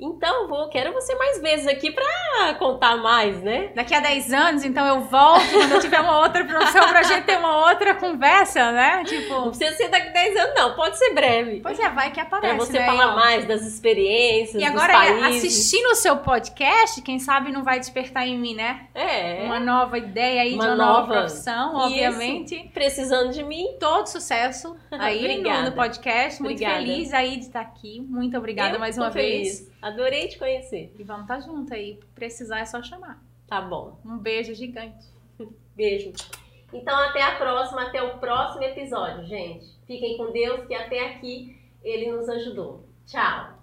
Speaker 1: Então, vou, quero você mais vezes aqui pra contar mais, né?
Speaker 2: Daqui a 10 anos, então eu volto quando eu tiver uma outra profissão pra gente ter uma outra conversa, né? Tipo.
Speaker 1: Não precisa ser daqui a 10 anos, não, pode ser breve.
Speaker 2: Pois é, vai que aparece.
Speaker 1: Pra você
Speaker 2: né?
Speaker 1: falar mais das experiências.
Speaker 2: E agora, assistindo o seu podcast, quem sabe não vai despertar em mim, né?
Speaker 1: É.
Speaker 2: Uma nova ideia aí uma de uma nova, nova profissão, obviamente.
Speaker 1: Isso. Precisando de mim.
Speaker 2: Todo sucesso aí no, no, podcast. Muito obrigada. feliz aí de estar aqui. Muito obrigada eu mais uma feliz. vez.
Speaker 1: Adorei te conhecer.
Speaker 2: E vamos estar tá junto aí. Precisar é só chamar.
Speaker 1: Tá bom.
Speaker 2: Um beijo gigante.
Speaker 1: Beijo. Então até a próxima, até o próximo episódio, gente. Fiquem com Deus que até aqui ele nos ajudou. Tchau.